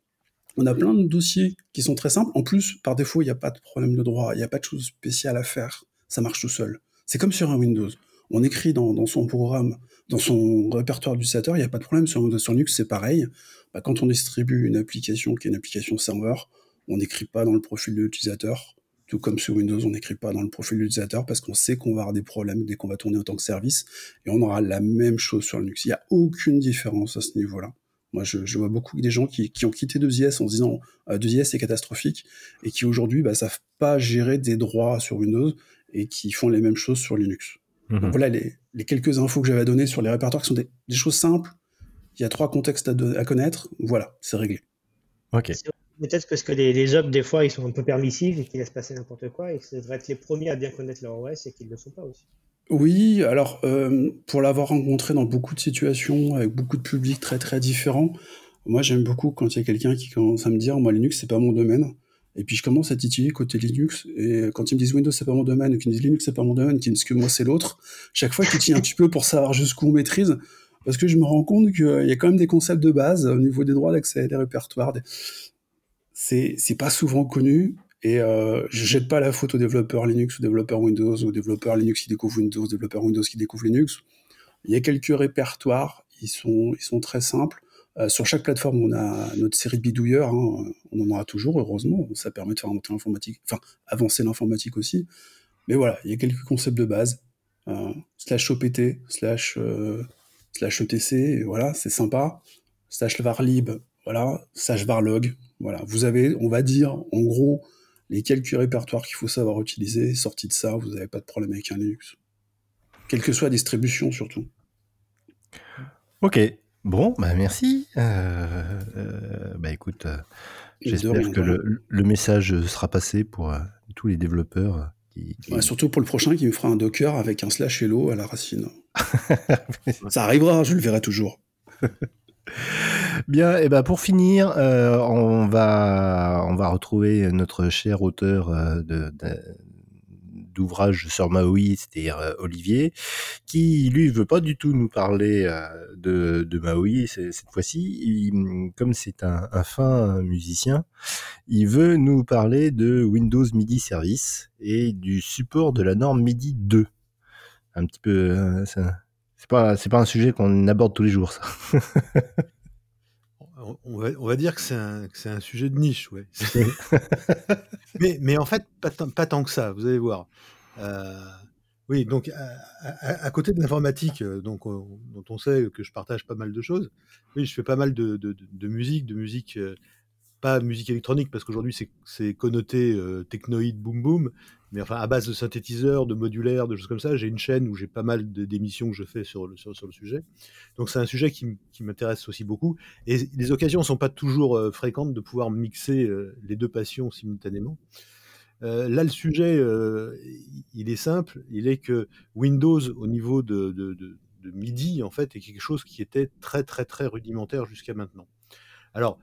on a plein de dossiers qui sont très simples. En plus, par défaut, il n'y a pas de problème de droit, il n'y a pas de choses spéciales à faire. Ça marche tout seul. C'est comme sur un Windows. On écrit dans, son programme, dans son répertoire d'utilisateur, il n'y a pas de problème. Sur sur Linux, c'est pareil. Bah, quand on distribue une application qui est une application serveur, on n'écrit pas dans le profil de l'utilisateur. Tout comme sur Windows, on n'écrit pas dans le profil de l'utilisateur parce qu'on sait qu'on va avoir des problèmes dès qu'on va tourner en tant que service. Et on aura la même chose sur Linux. Il n'y a aucune différence à ce niveau-là. Moi, je, je, vois beaucoup des gens qui, qui ont quitté 2IS en se disant euh, 2IS c'est catastrophique et qui aujourd'hui bah, savent pas gérer des droits sur Windows et qui font les mêmes choses sur Linux. Mmh. Donc, voilà les, les, quelques infos que j'avais à donner sur les répertoires qui sont des, des choses simples. Il y a trois contextes à, à connaître. Voilà, c'est réglé. Ok. Peut-être parce que les, les des fois, ils sont un peu permissifs et qu'ils laissent passer n'importe quoi et que ça devrait être les premiers à bien connaître leur OS et qu'ils ne le sont pas aussi. Oui, alors euh, pour l'avoir rencontré dans beaucoup de situations, avec beaucoup de publics très très différents, moi j'aime beaucoup quand il y a quelqu'un qui commence à me dire, moi Linux c'est pas mon domaine, et puis je commence à titiller côté Linux, et quand ils me disent Windows c'est pas mon domaine, ou qu'ils me disent Linux c'est pas mon domaine, qu'ils me disent que moi c'est l'autre, chaque fois je titille un petit peu pour savoir jusqu'où on maîtrise, parce que je me rends compte qu'il y a quand même des concepts de base au niveau des droits d'accès, des répertoires, des... c'est pas souvent connu, et euh, je jette pas la faute aux développeurs Linux, aux développeurs Windows, aux développeurs Linux qui découvrent Windows, aux développeurs Windows qui découvrent Linux. Il y a quelques répertoires, ils sont, très simples. Euh, sur chaque plateforme, on a notre série de bidouilleurs, hein, on en aura toujours, heureusement. Ça permet de faire monter l'informatique, avancer l'informatique aussi. Mais voilà, il y a quelques concepts de base. Euh, slash OPT, slash, euh, slash ETC, voilà, c'est sympa. Slash varlib, voilà, slash varlog, voilà. Vous avez, on va dire, en gros, les quelques répertoires qu'il faut savoir utiliser, sortis de ça, vous n'avez pas de problème avec un Linux. Quelle que soit la distribution, surtout. Ok, bon, bah merci. Euh, euh, bah écoute, euh, j'espère que le, le, message sera passé pour tous les développeurs surtout pour le prochain qui me fera un Docker avec un slash hello à la racine. Ça arrivera, je le verrai toujours. Bien, et ben pour finir, euh, on, va, on va retrouver notre cher auteur euh, de, d'ouvrage sur Maui, c'est-à-dire euh, Olivier, qui lui veut pas du tout nous parler de, de Maui cette fois-ci. Comme c'est un, un, fin musicien, il veut nous parler de Windows MIDI Service et du support de la norme MIDI 2. Un petit peu, c'est pas, c'est pas un sujet qu'on aborde tous les jours, ça. on, va, on va dire que c'est un, un, sujet de niche, ouais. mais, mais en fait, pas, pas, tant que ça, vous allez voir. Euh, oui, donc à, côté de l'informatique, euh, donc dont on sait que je partage pas mal de choses, oui, je fais pas mal de, de, de musique, de musique euh, pas musique électronique parce qu'aujourd'hui c'est connoté euh, technoïde boom boom, mais enfin à base de synthétiseurs, de modulaires, de choses comme ça. J'ai une chaîne où j'ai pas mal d'émissions que je fais sur le, sur, le sujet. Donc c'est un sujet qui, m'intéresse aussi beaucoup. Et les occasions ne sont pas toujours euh, fréquentes de pouvoir mixer euh, les deux passions simultanément. là, le sujet, il est simple. Il est que Windows, au niveau de, de, de MIDI, en fait, est quelque chose qui était très, très, très rudimentaire jusqu'à maintenant. Alors,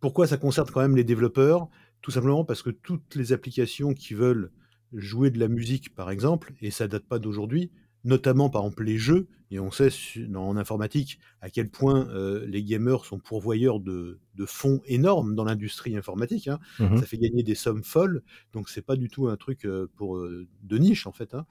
pourquoi ça concerne quand même les développeurs? Tout simplement parce que toutes les applications qui veulent jouer de la musique, par exemple, et ça date pas d'aujourd'hui, notamment par exemple les jeux, et on sait en informatique à quel point euh, les gamers sont pourvoyeurs de, fonds énormes dans l'industrie informatique. Hein. Mmh Ça fait gagner des sommes folles, donc c'est pas du tout un truc euh, pour euh, de niche en fait. Hein.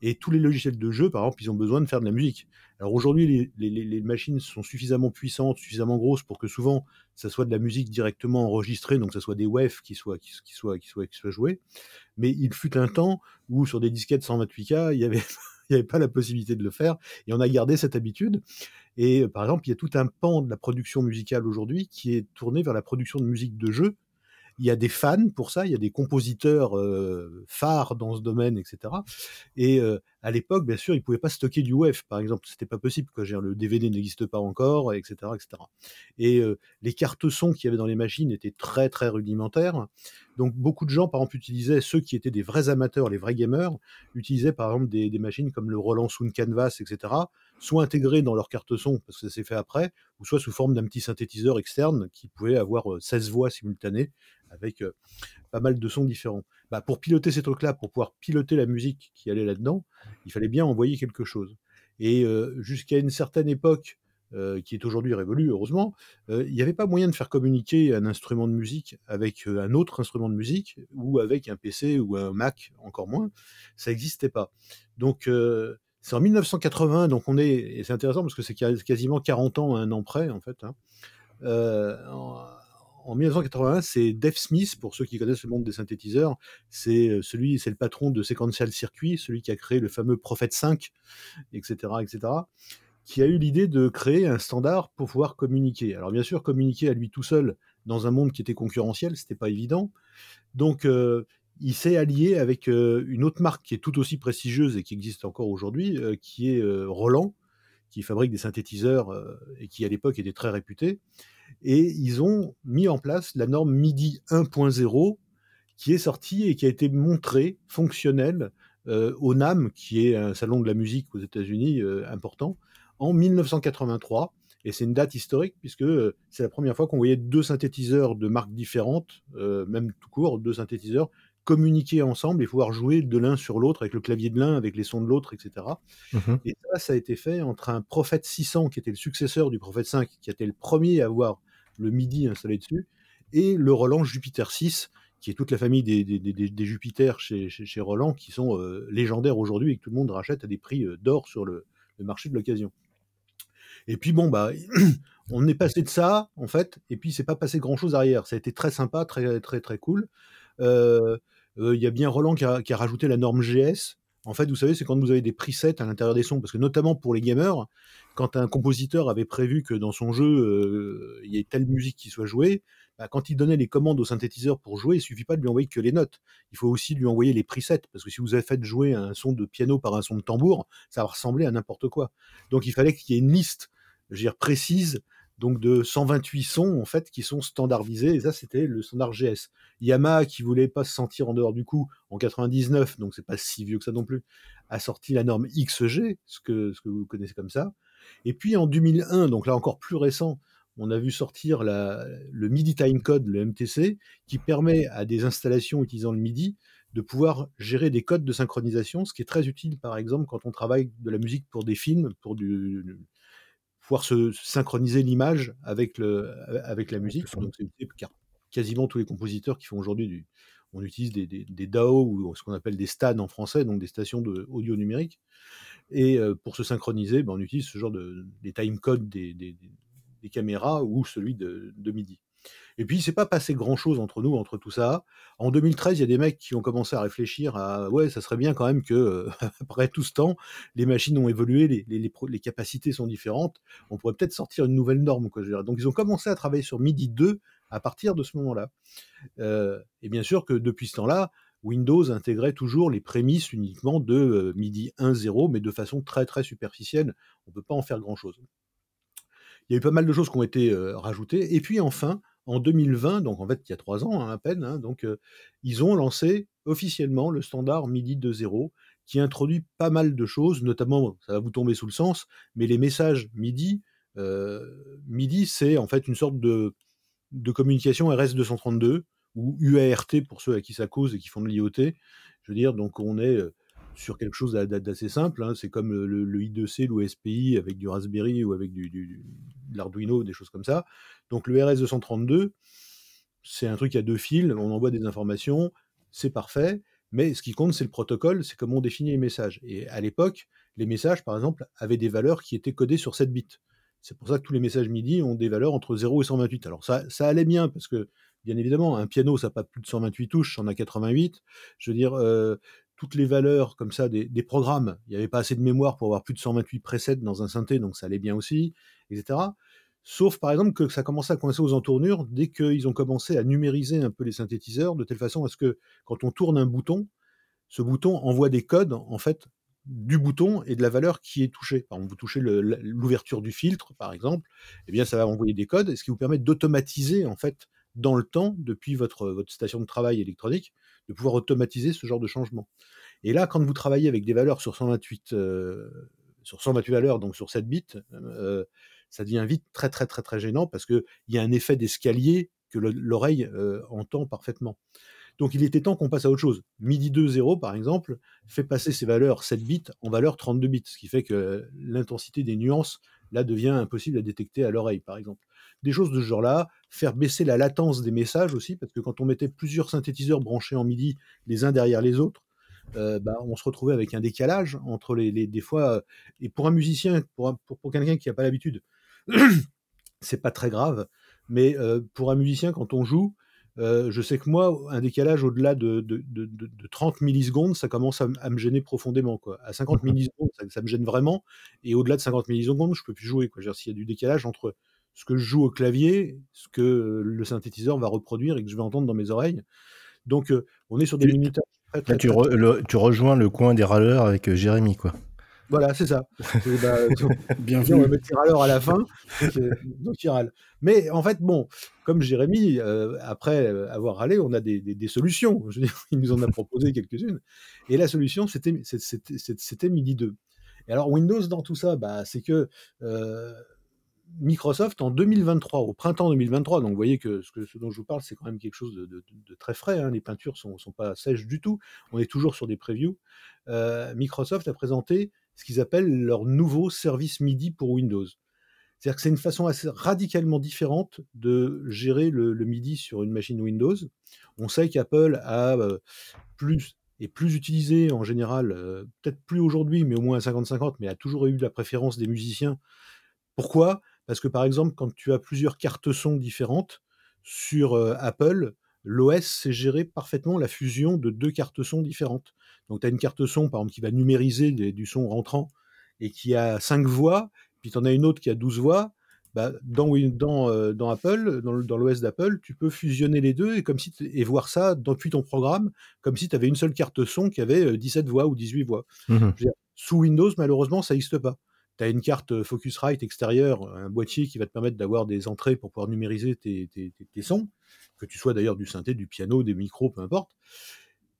Et tous les logiciels de jeu, par exemple, ils ont besoin de faire de la musique. Alors aujourd'hui, les, machines sont suffisamment puissantes, suffisamment grosses pour que souvent ça soit de la musique directement enregistrée, donc ça soit des WAV qui soient, qui, soient, qui, soient, qui soient joués. Mais il fut un temps où sur des disquettes 128K, il y avait il n'y avait pas la possibilité de le faire. Et on a gardé cette habitude. Et euh, par exemple, il y a tout un pan de la production musicale aujourd'hui qui est tourné vers la production de musique de jeu. Il y a des fans pour ça, il y a des compositeurs euh, phares dans ce domaine, etc. Et euh, à l'époque, bien sûr, ils ne pouvaient pas stocker du WEF, par exemple. C'était pas possible. Quoi. Le DVD n'existe pas encore, etc. etc. Et les cartes son qu'il y avait dans les machines étaient très, très rudimentaires. Donc beaucoup de gens, par exemple, utilisaient, ceux qui étaient des vrais amateurs, les vrais gamers, utilisaient par exemple des, machines comme le Roland Sound Canvas, etc., soit intégrées dans leur carte son, parce que ça s'est fait après, ou soit sous forme d'un petit synthétiseur externe qui pouvait avoir 16 voix simultanées avec pas mal de sons différents. Bah, pour piloter ces trucs-là, pour pouvoir piloter la musique qui allait là-dedans, il fallait bien envoyer quelque chose. Et jusqu'à une certaine époque, euh, qui est aujourd'hui révolu, heureusement, euh, il n'y avait pas moyen de faire communiquer un instrument de musique avec euh, un autre instrument de musique ou avec un PC ou un Mac, encore moins. Ça n'existait pas. Donc, c'est en 1980, donc on est, et c'est intéressant parce que c'est quasiment 40 ans, un an près, en fait. Hein. en, 1981, c'est Dave Smith, pour ceux qui connaissent le monde des synthétiseurs, c'est celui, c'est le patron de Sequential Circuit, celui qui a créé le fameux Prophet 5, etc., etc qui a eu l'idée de créer un standard pour pouvoir communiquer. Alors bien sûr, communiquer à lui tout seul dans un monde qui était concurrentiel, c'était pas évident. Donc euh, il s'est allié avec euh, une autre marque qui est tout aussi prestigieuse et qui existe encore aujourd'hui, euh, qui est Roland, qui fabrique des synthétiseurs et qui à l'époque était très réputé. Et ils ont mis en place la norme MIDI 1.0 qui est sortie et qui a été montrée fonctionnelle au NAM, qui est un salon de la musique aux États-Unis important, en 1983. Et c'est une date historique puisque euh, c'est la première fois qu'on voyait deux synthétiseurs de marques différentes, euh, même tout court, deux synthétiseurs, communiquer ensemble et pouvoir jouer de l'un sur l'autre avec le clavier de l'un, avec les sons de l'autre, etc. Mmh et ça, ça a été fait entre un Prophet 600 qui était le successeur du Prophet 5, qui était le premier à avoir le MIDI installé dessus, et le Roland Jupiter 6, qui est toute la famille des, des, Jupiter chez, chez, Roland, qui sont euh, légendaires aujourd'hui et que tout le monde rachète à des prix d'or sur le marché de l'occasion. Et puis bon, bah, on est passé de ça, en fait, et puis c'est pas passé grand chose arrière. Ça a été très sympa, très, très, très cool. Euh, euh, il y a bien Roland qui a, rajouté la norme GS. En fait, vous savez, c'est quand vous avez des presets à l'intérieur des sons, parce que notamment pour les gamers, quand un compositeur avait prévu que dans son jeu, euh, il y ait telle musique qui soit jouée, bah, quand il donnait les commandes au synthétiseur pour jouer, il suffit pas de lui envoyer que les notes. Il faut aussi lui envoyer les presets, parce que si vous avez fait jouer un son de piano par un son de tambour, ça va ressembler à n'importe quoi. Donc il fallait qu'il y ait une liste je précise donc de 128 sons en fait qui sont standardisés et ça c'était le standard GS. Yamaha qui voulait pas se sentir en dehors du coup en 99 donc c'est pas si vieux que ça non plus a sorti la norme XG ce que ce que vous connaissez comme ça. Et puis en 2001 donc là encore plus récent on a vu sortir la, le MIDI Timecode, le MTC, qui permet à des installations utilisant le MIDI de pouvoir gérer des codes de synchronisation, ce qui est très utile par exemple quand on travaille de la musique pour des films, pour du, pouvoir se synchroniser l'image avec, le, avec la musique. Donc, quasiment tous les compositeurs qui font aujourd'hui du. On utilise des, des, DAO ou ce qu'on appelle des STAN en français, donc des stations de audio numérique. Et euh, pour se synchroniser, ben, on utilise ce genre de des timecodes des, des, caméras ou celui de, de MIDI. Et puis, il s'est pas passé grand-chose entre nous, entre tout ça. En 2013, il y a des mecs qui ont commencé à réfléchir à ouais, ça serait bien quand même que, après tout ce temps, les machines ont évolué, les, les, les, capacités sont différentes. On pourrait peut-être sortir une nouvelle norme. Donc, ils ont commencé à travailler sur MIDI 2 à partir de ce moment-là. Euh, et bien sûr que depuis ce temps-là, Windows intégrait toujours les prémices uniquement de euh, MIDI 1.0, mais de façon très très superficielle. On ne peut pas en faire grand-chose. Il y a eu pas mal de choses qui ont été euh, rajoutées. Et puis enfin, en 2020, donc en fait il y a trois ans hein, à peine, hein, donc ils ont lancé officiellement le standard MIDI 2.0 qui introduit pas mal de choses, notamment, ça va vous tomber sous le sens, mais les messages MIDI, MIDI c'est en fait une sorte de, de communication RS232 ou UART pour ceux à qui ça cause et qui font de l'IoT. Je veux dire, donc on est sur quelque chose d'assez simple. Hein. C'est comme le, I2C, l'OSPI avec du Raspberry ou avec du, de l'Arduino, des choses comme ça. Donc le RS232, c'est un truc à deux fils, on envoie des informations, c'est parfait. Mais ce qui compte, c'est le protocole, c'est comment on définit les messages. Et à l'époque, les messages, par exemple, avaient des valeurs qui étaient codées sur 7 bits. C'est pour ça que tous les messages MIDI ont des valeurs entre 0 et 128. Alors ça, ça allait bien, parce que, bien évidemment, un piano, ça n'a pas plus de 128 touches, en a 88. Je veux dire, euh, toutes les valeurs comme ça des, programmes. Il n'y avait pas assez de mémoire pour avoir plus de 128 presets dans un synthé, donc ça allait bien aussi, etc. Sauf par exemple que ça commençait à coincer aux entournures dès qu'ils ont commencé à numériser un peu les synthétiseurs, de telle façon à ce que quand on tourne un bouton, ce bouton envoie des codes en fait du bouton et de la valeur qui est touchée. Par exemple, vous touchez l'ouverture du filtre, par exemple, eh bien ça va envoyer des codes, ce qui vous permet d'automatiser en fait dans le temps, depuis votre, votre station de travail électronique, de pouvoir automatiser ce genre de changement. Et là, quand vous travaillez avec des valeurs sur 128, euh, sur 128 valeurs, donc sur 7 bits, euh, ça devient vite très très très très gênant parce qu'il y a un effet d'escalier que l'oreille euh, entend parfaitement. Donc il était temps qu'on passe à autre chose. MIDI 2.0, par exemple, fait passer ces valeurs 7 bits en valeurs 32 bits, ce qui fait que l'intensité des nuances, là, devient impossible à détecter à l'oreille, par exemple. Des choses de ce genre-là, faire baisser la latence des messages aussi, parce que quand on mettait plusieurs synthétiseurs branchés en MIDI les uns derrière les autres, euh, bah, on se retrouvait avec un décalage entre les, des fois. Euh, et pour un musicien, pour, pour, quelqu'un qui n'a pas l'habitude, c'est pas très grave. Mais euh, pour un musicien, quand on joue, je sais que moi, un décalage au-delà de, de, de, 30 millisecondes, ça commence à, me gêner profondément. Quoi. À 50 mmh millisecondes, ça, me gêne vraiment. Et au-delà de 50 millisecondes, je peux plus jouer. S'il y a du décalage entre ce que je joue au clavier, ce que le synthétiseur va reproduire et que je vais entendre dans mes oreilles. Donc, on est sur des minutes. Là, tu, tu, rejoins le coin des râleurs avec Jérémy, quoi. Voilà, c'est ça. Bah, Bien vu. On va mettre râleurs à la fin, donc il râle. Mais en fait, bon, comme Jérémy, après avoir râlé, on a des, des, solutions. Je veux dire, il nous en a proposé quelques-unes. Et la solution, c'était MIDI 2. Et alors, Windows dans tout ça, bah, c'est que Microsoft en 2023, au printemps 2023, donc vous voyez que ce, dont je vous parle, c'est quand même quelque chose de, très frais, hein. les peintures sont, sont pas sèches du tout, on est toujours sur des previews. Euh, Microsoft a présenté ce qu'ils appellent leur nouveau service MIDI pour Windows. C'est-à-dire que c'est une façon assez radicalement différente de gérer le, MIDI sur une machine Windows. On sait qu'Apple a euh, plus est plus utilisé en général, euh, peut-être plus aujourd'hui, mais au moins à 50-50, mais a toujours eu la préférence des musiciens. Pourquoi? Parce que par exemple, quand tu as plusieurs cartes son différentes sur Apple, l'OS sait gérer parfaitement la fusion de deux cartes son différentes. Donc tu as une carte son, par exemple, qui va numériser du son rentrant et qui a cinq voix, puis tu en as une autre qui a 12 voix. Bah, dans, dans, dans, Apple, dans, l'OS d'Apple, tu peux fusionner les deux et, comme si et voir ça depuis ton programme, comme si tu avais une seule carte son qui avait 17 voix ou 18 voix. Mmh sous Windows, malheureusement, ça n'existe pas tu as une carte Focusrite extérieure, un boîtier qui va te permettre d'avoir des entrées pour pouvoir numériser tes sons, que tu sois d'ailleurs du synthé, du piano, des micros, peu importe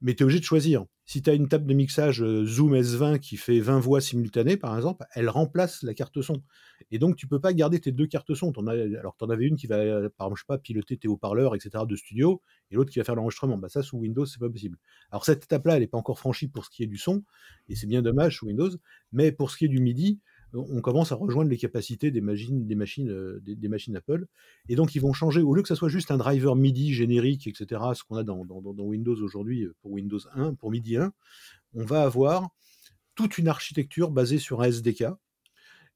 mais tu es obligé de choisir. Si tu as une table de mixage euh, Zoom S20 qui fait 20 voix simultanées, par exemple, elle remplace la carte son. Et donc, tu peux pas garder tes deux cartes son. En as, alors, tu en avais une qui va, euh, par exemple, je sais pas, piloter tes haut-parleurs, etc., de studio, et l'autre qui va faire l'enregistrement. Bah, ça, sous Windows, c'est pas possible. Alors, cette étape-là, elle n'est pas encore franchie pour ce qui est du son, et c'est bien dommage sous Windows, mais pour ce qui est du MIDI, on commence à rejoindre les capacités des machines, des machines, euh, des, machines Apple. Et donc, ils vont changer, au lieu que ça soit juste un driver MIDI générique, etc., ce qu'on a dans, Windows aujourd'hui euh, pour Windows 1, pour MIDI 1, on va avoir toute une architecture basée sur un SDK,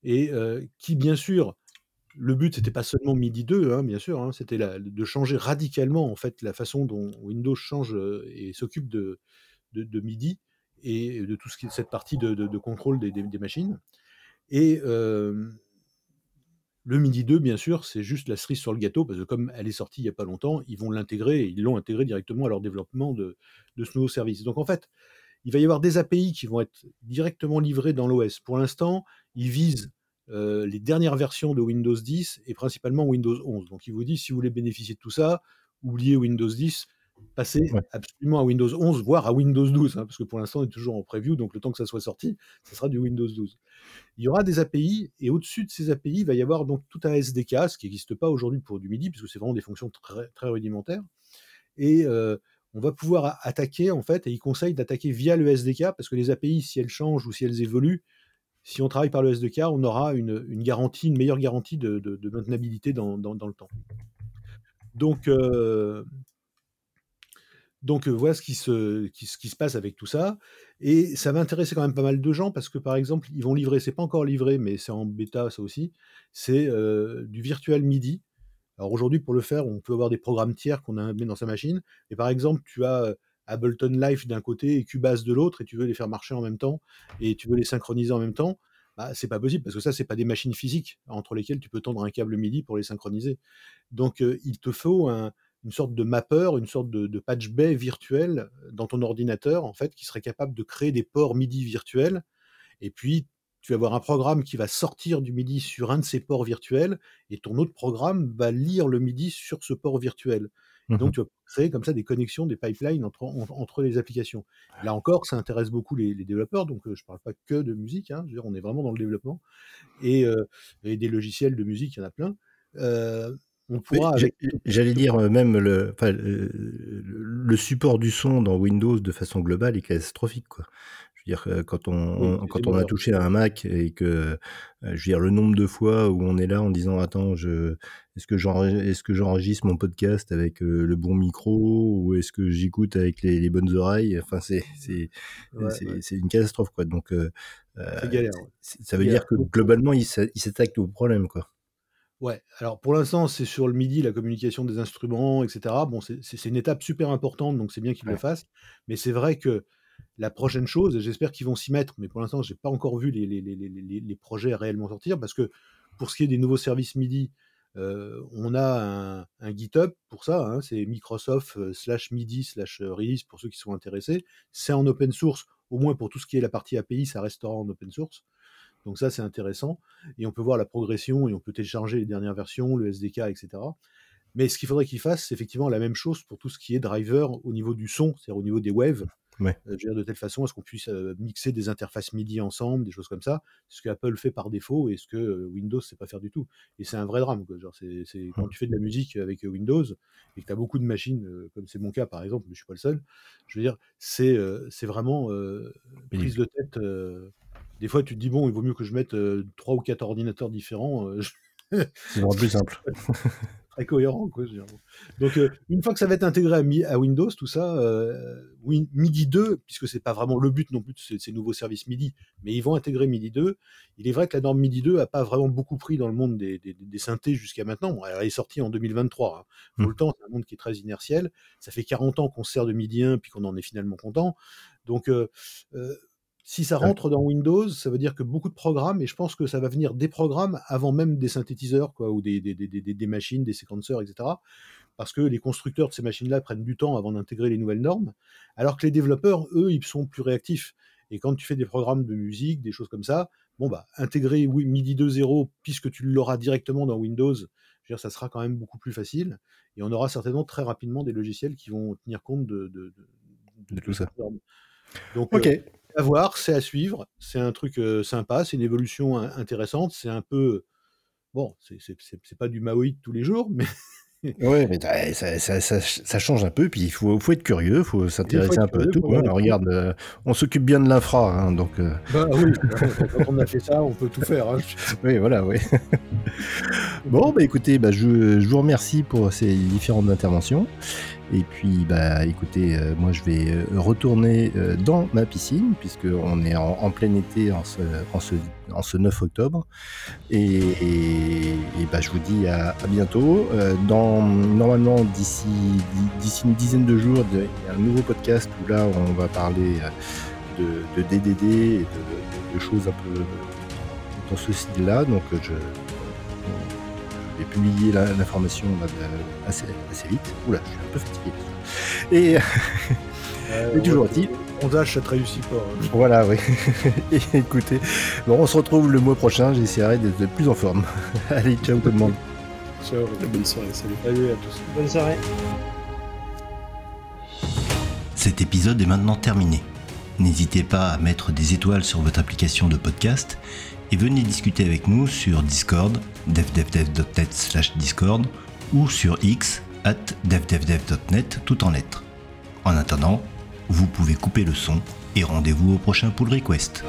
et euh, qui, bien sûr, le but, c'était pas seulement MIDI 2, hein, bien sûr, hein, c'était de changer radicalement en fait la façon dont Windows change et s'occupe de, MIDI et de tout cette partie de, contrôle des, machines. Et le MIDI 2, bien sûr, c'est juste la cerise sur le gâteau, parce que comme elle est sortie il n'y a pas longtemps, ils vont l'intégrer, et ils l'ont intégré directement à leur développement de, ce nouveau service. Donc en fait, il va y avoir des API qui vont être directement livrés dans l'OS. Pour l'instant, ils visent les dernières versions de Windows 10 et principalement Windows 11. Donc il vous dit, si vous voulez bénéficier de tout ça, oubliez Windows 10, passer absolument à Windows 11, voire à Windows 12, hein, parce que pour l'instant, on est toujours en preview, donc le temps que ça soit sorti, ça sera du Windows 12. Il y aura des API, et au-dessus de ces API, il va y avoir donc tout un SDK, ce qui n'existe pas aujourd'hui pour du MIDI, puisque c'est vraiment des fonctions très, très rudimentaires. Et euh, on va pouvoir attaquer, en fait, et il conseille d'attaquer via le SDK, parce que les API, si elles changent ou si elles évoluent, si on travaille par le SDK, on aura une, garantie, une meilleure garantie de, maintenabilité dans, le temps. Donc, euh, donc voilà ce qui, se, qui, ce qui se passe avec tout ça. Et ça va intéresser quand même pas mal de gens parce que par exemple, ils vont livrer, c'est pas encore livré, mais c'est en bêta ça aussi, c'est du virtual MIDI. Alors aujourd'hui, pour le faire, on peut avoir des programmes tiers qu'on a mis dans sa machine. Et par exemple, tu as Ableton Live d'un côté et Cubase de l'autre, et tu veux les faire marcher en même temps, et tu veux les synchroniser en même temps. Bah, c'est pas possible parce que ça, c'est pas des machines physiques entre lesquelles tu peux tendre un câble MIDI pour les synchroniser. Donc, il te faut un, une sorte de mapper, une sorte de, patch bay virtuel dans ton ordinateur, en fait, qui serait capable de créer des ports MIDI virtuels. Et puis, tu vas avoir un programme qui va sortir du MIDI sur un de ces ports virtuels, et ton autre programme va lire le MIDI sur ce port virtuel. Mmh donc, tu vas créer comme ça des connexions, des pipelines entre, entre les applications. Là encore, ça intéresse beaucoup les, développeurs, donc je ne parle pas que de musique, hein, on est vraiment dans le développement, et, des logiciels de musique, il y en a plein. J'allais dire euh, même le, le, support du son dans Windows de façon globale est catastrophique. Quoi. Je veux dire, quand on, quand on a touché à un Mac et que, euh, je veux dire, le nombre de fois où on est là en disant attends, je, est-ce que j'enregistre mon podcast avec euh, le bon micro ou est-ce que j'écoute avec les, bonnes oreilles? Enfin, c'est c'est c'est une catastrophe quoi. Donc, ça veut dire que globalement, il s'attaque au problème quoi. Ouais, alors pour l'instant, c'est sur le MIDI, la communication des instruments, etc. Bon, c'est une étape super importante, donc c'est bien qu'ils le fassent. Mais c'est vrai que la prochaine chose, et j'espère qu'ils vont s'y mettre, mais pour l'instant, je n'ai pas encore vu les, les, projets réellement sortir, parce que pour ce qui est des nouveaux services MIDI, euh, on a un, GitHub pour ça, hein, c'est Microsoft euh, slash MIDI slash euh, release pour ceux qui sont intéressés. C'est en open source, au moins pour tout ce qui est la partie API, ça restera en open source. Donc ça, c'est intéressant. Et on peut voir la progression et on peut télécharger les dernières versions, le SDK, etc. Mais ce qu'il faudrait qu'ils fassent, c'est effectivement la même chose pour tout ce qui est driver au niveau du son, c'est-à-dire au niveau des waves. Euh, dire, de telle façon à ce qu'on puisse euh, mixer des interfaces MIDI ensemble, des choses comme ça. Ce que Apple fait par défaut et ce que euh, Windows ne sait pas faire du tout. Et c'est un vrai drame. Genre, c'est, quand tu fais de la musique avec Windows et que tu as beaucoup de machines, comme c'est mon cas par exemple, mais je ne suis pas le seul, je veux dire, c'est, c'est vraiment prise de tête des fois, tu te dis, bon, il vaut mieux que je mette trois ou quatre ordinateurs différents. c'est vraiment plus simple. Très cohérent, quoi. Donc, une fois que ça va être intégré à, Windows, tout ça, MIDI 2, puisque c'est pas vraiment le but non plus de ces, nouveaux services MIDI, mais ils vont intégrer MIDI 2. Il est vrai que la norme MIDI 2 a pas vraiment beaucoup pris dans le monde des, synthés jusqu'à maintenant. elle est sortie en 2023. Hein. Pour mmh. le temps, c'est un monde qui est très inertiel. Ça fait 40 ans qu'on sert de MIDI 1, puis qu'on en est finalement content. Donc, si ça rentre dans Windows, ça veut dire que beaucoup de programmes, et je pense que ça va venir des programmes avant même des synthétiseurs, quoi, ou des, des, machines, des séquenceurs, etc. Parce que les constructeurs de ces machines-là prennent du temps avant d'intégrer les nouvelles normes, alors que les développeurs, eux, ils sont plus réactifs. Et quand tu fais des programmes de musique, des choses comme ça, bon, bah, intégrer MIDI 2.0, puisque tu l'auras directement dans Windows, dire, ça sera quand même beaucoup plus facile. Et on aura certainement très rapidement des logiciels qui vont tenir compte de, de, tout ça. Donc, ok. À voir, c'est à suivre. C'est un truc sympa, c'est une évolution intéressante. C'est un peu. Bon, c'est pas du Maoïd tous les jours, mais oui, mais ça, ça, ça, ça, change un peu, puis il faut, faut être curieux, il faut s'intéresser un peu à tout. Hein. regarde, euh, on s'occupe bien de l'infra, hein, donc. Euh... Bah, oui, quand on a fait ça, on peut tout faire. Hein. oui, voilà, oui. bon, bah écoutez, bah, je, je, vous remercie pour ces différentes interventions. Et puis, bah, écoutez, euh, moi je vais euh, retourner euh, dans ma piscine, puisqu'on est en, plein été en ce, en, ce, en ce 9 octobre. Et, bah, je vous dis à, bientôt. normalement, d'ici une dizaine de jours, il y a un nouveau podcast où là, on va parler de, de DDD et de, de, choses un peu dans ce style-là. Donc, je j'ai publié l'information assez, assez, vite. Oula, je suis un peu fatigué. Et, euh, et toujours est-il. Sondage, ça te réussit pas. Hein. Voilà, oui. et écoutez, bon, on se retrouve le mois prochain. J'essaierai d'être plus en forme. Allez, ciao tout le monde. Ciao, bonne soirée, salut. Salut à tous. Bonne soirée. Cet épisode est maintenant terminé. N'hésitez pas à mettre des étoiles sur votre application de podcast et venez discuter avec nous sur Discord, devdevdev.net slash Discord ou sur X at devdevdev.net tout en lettres. En attendant, vous pouvez couper le son et rendez-vous au prochain pull request.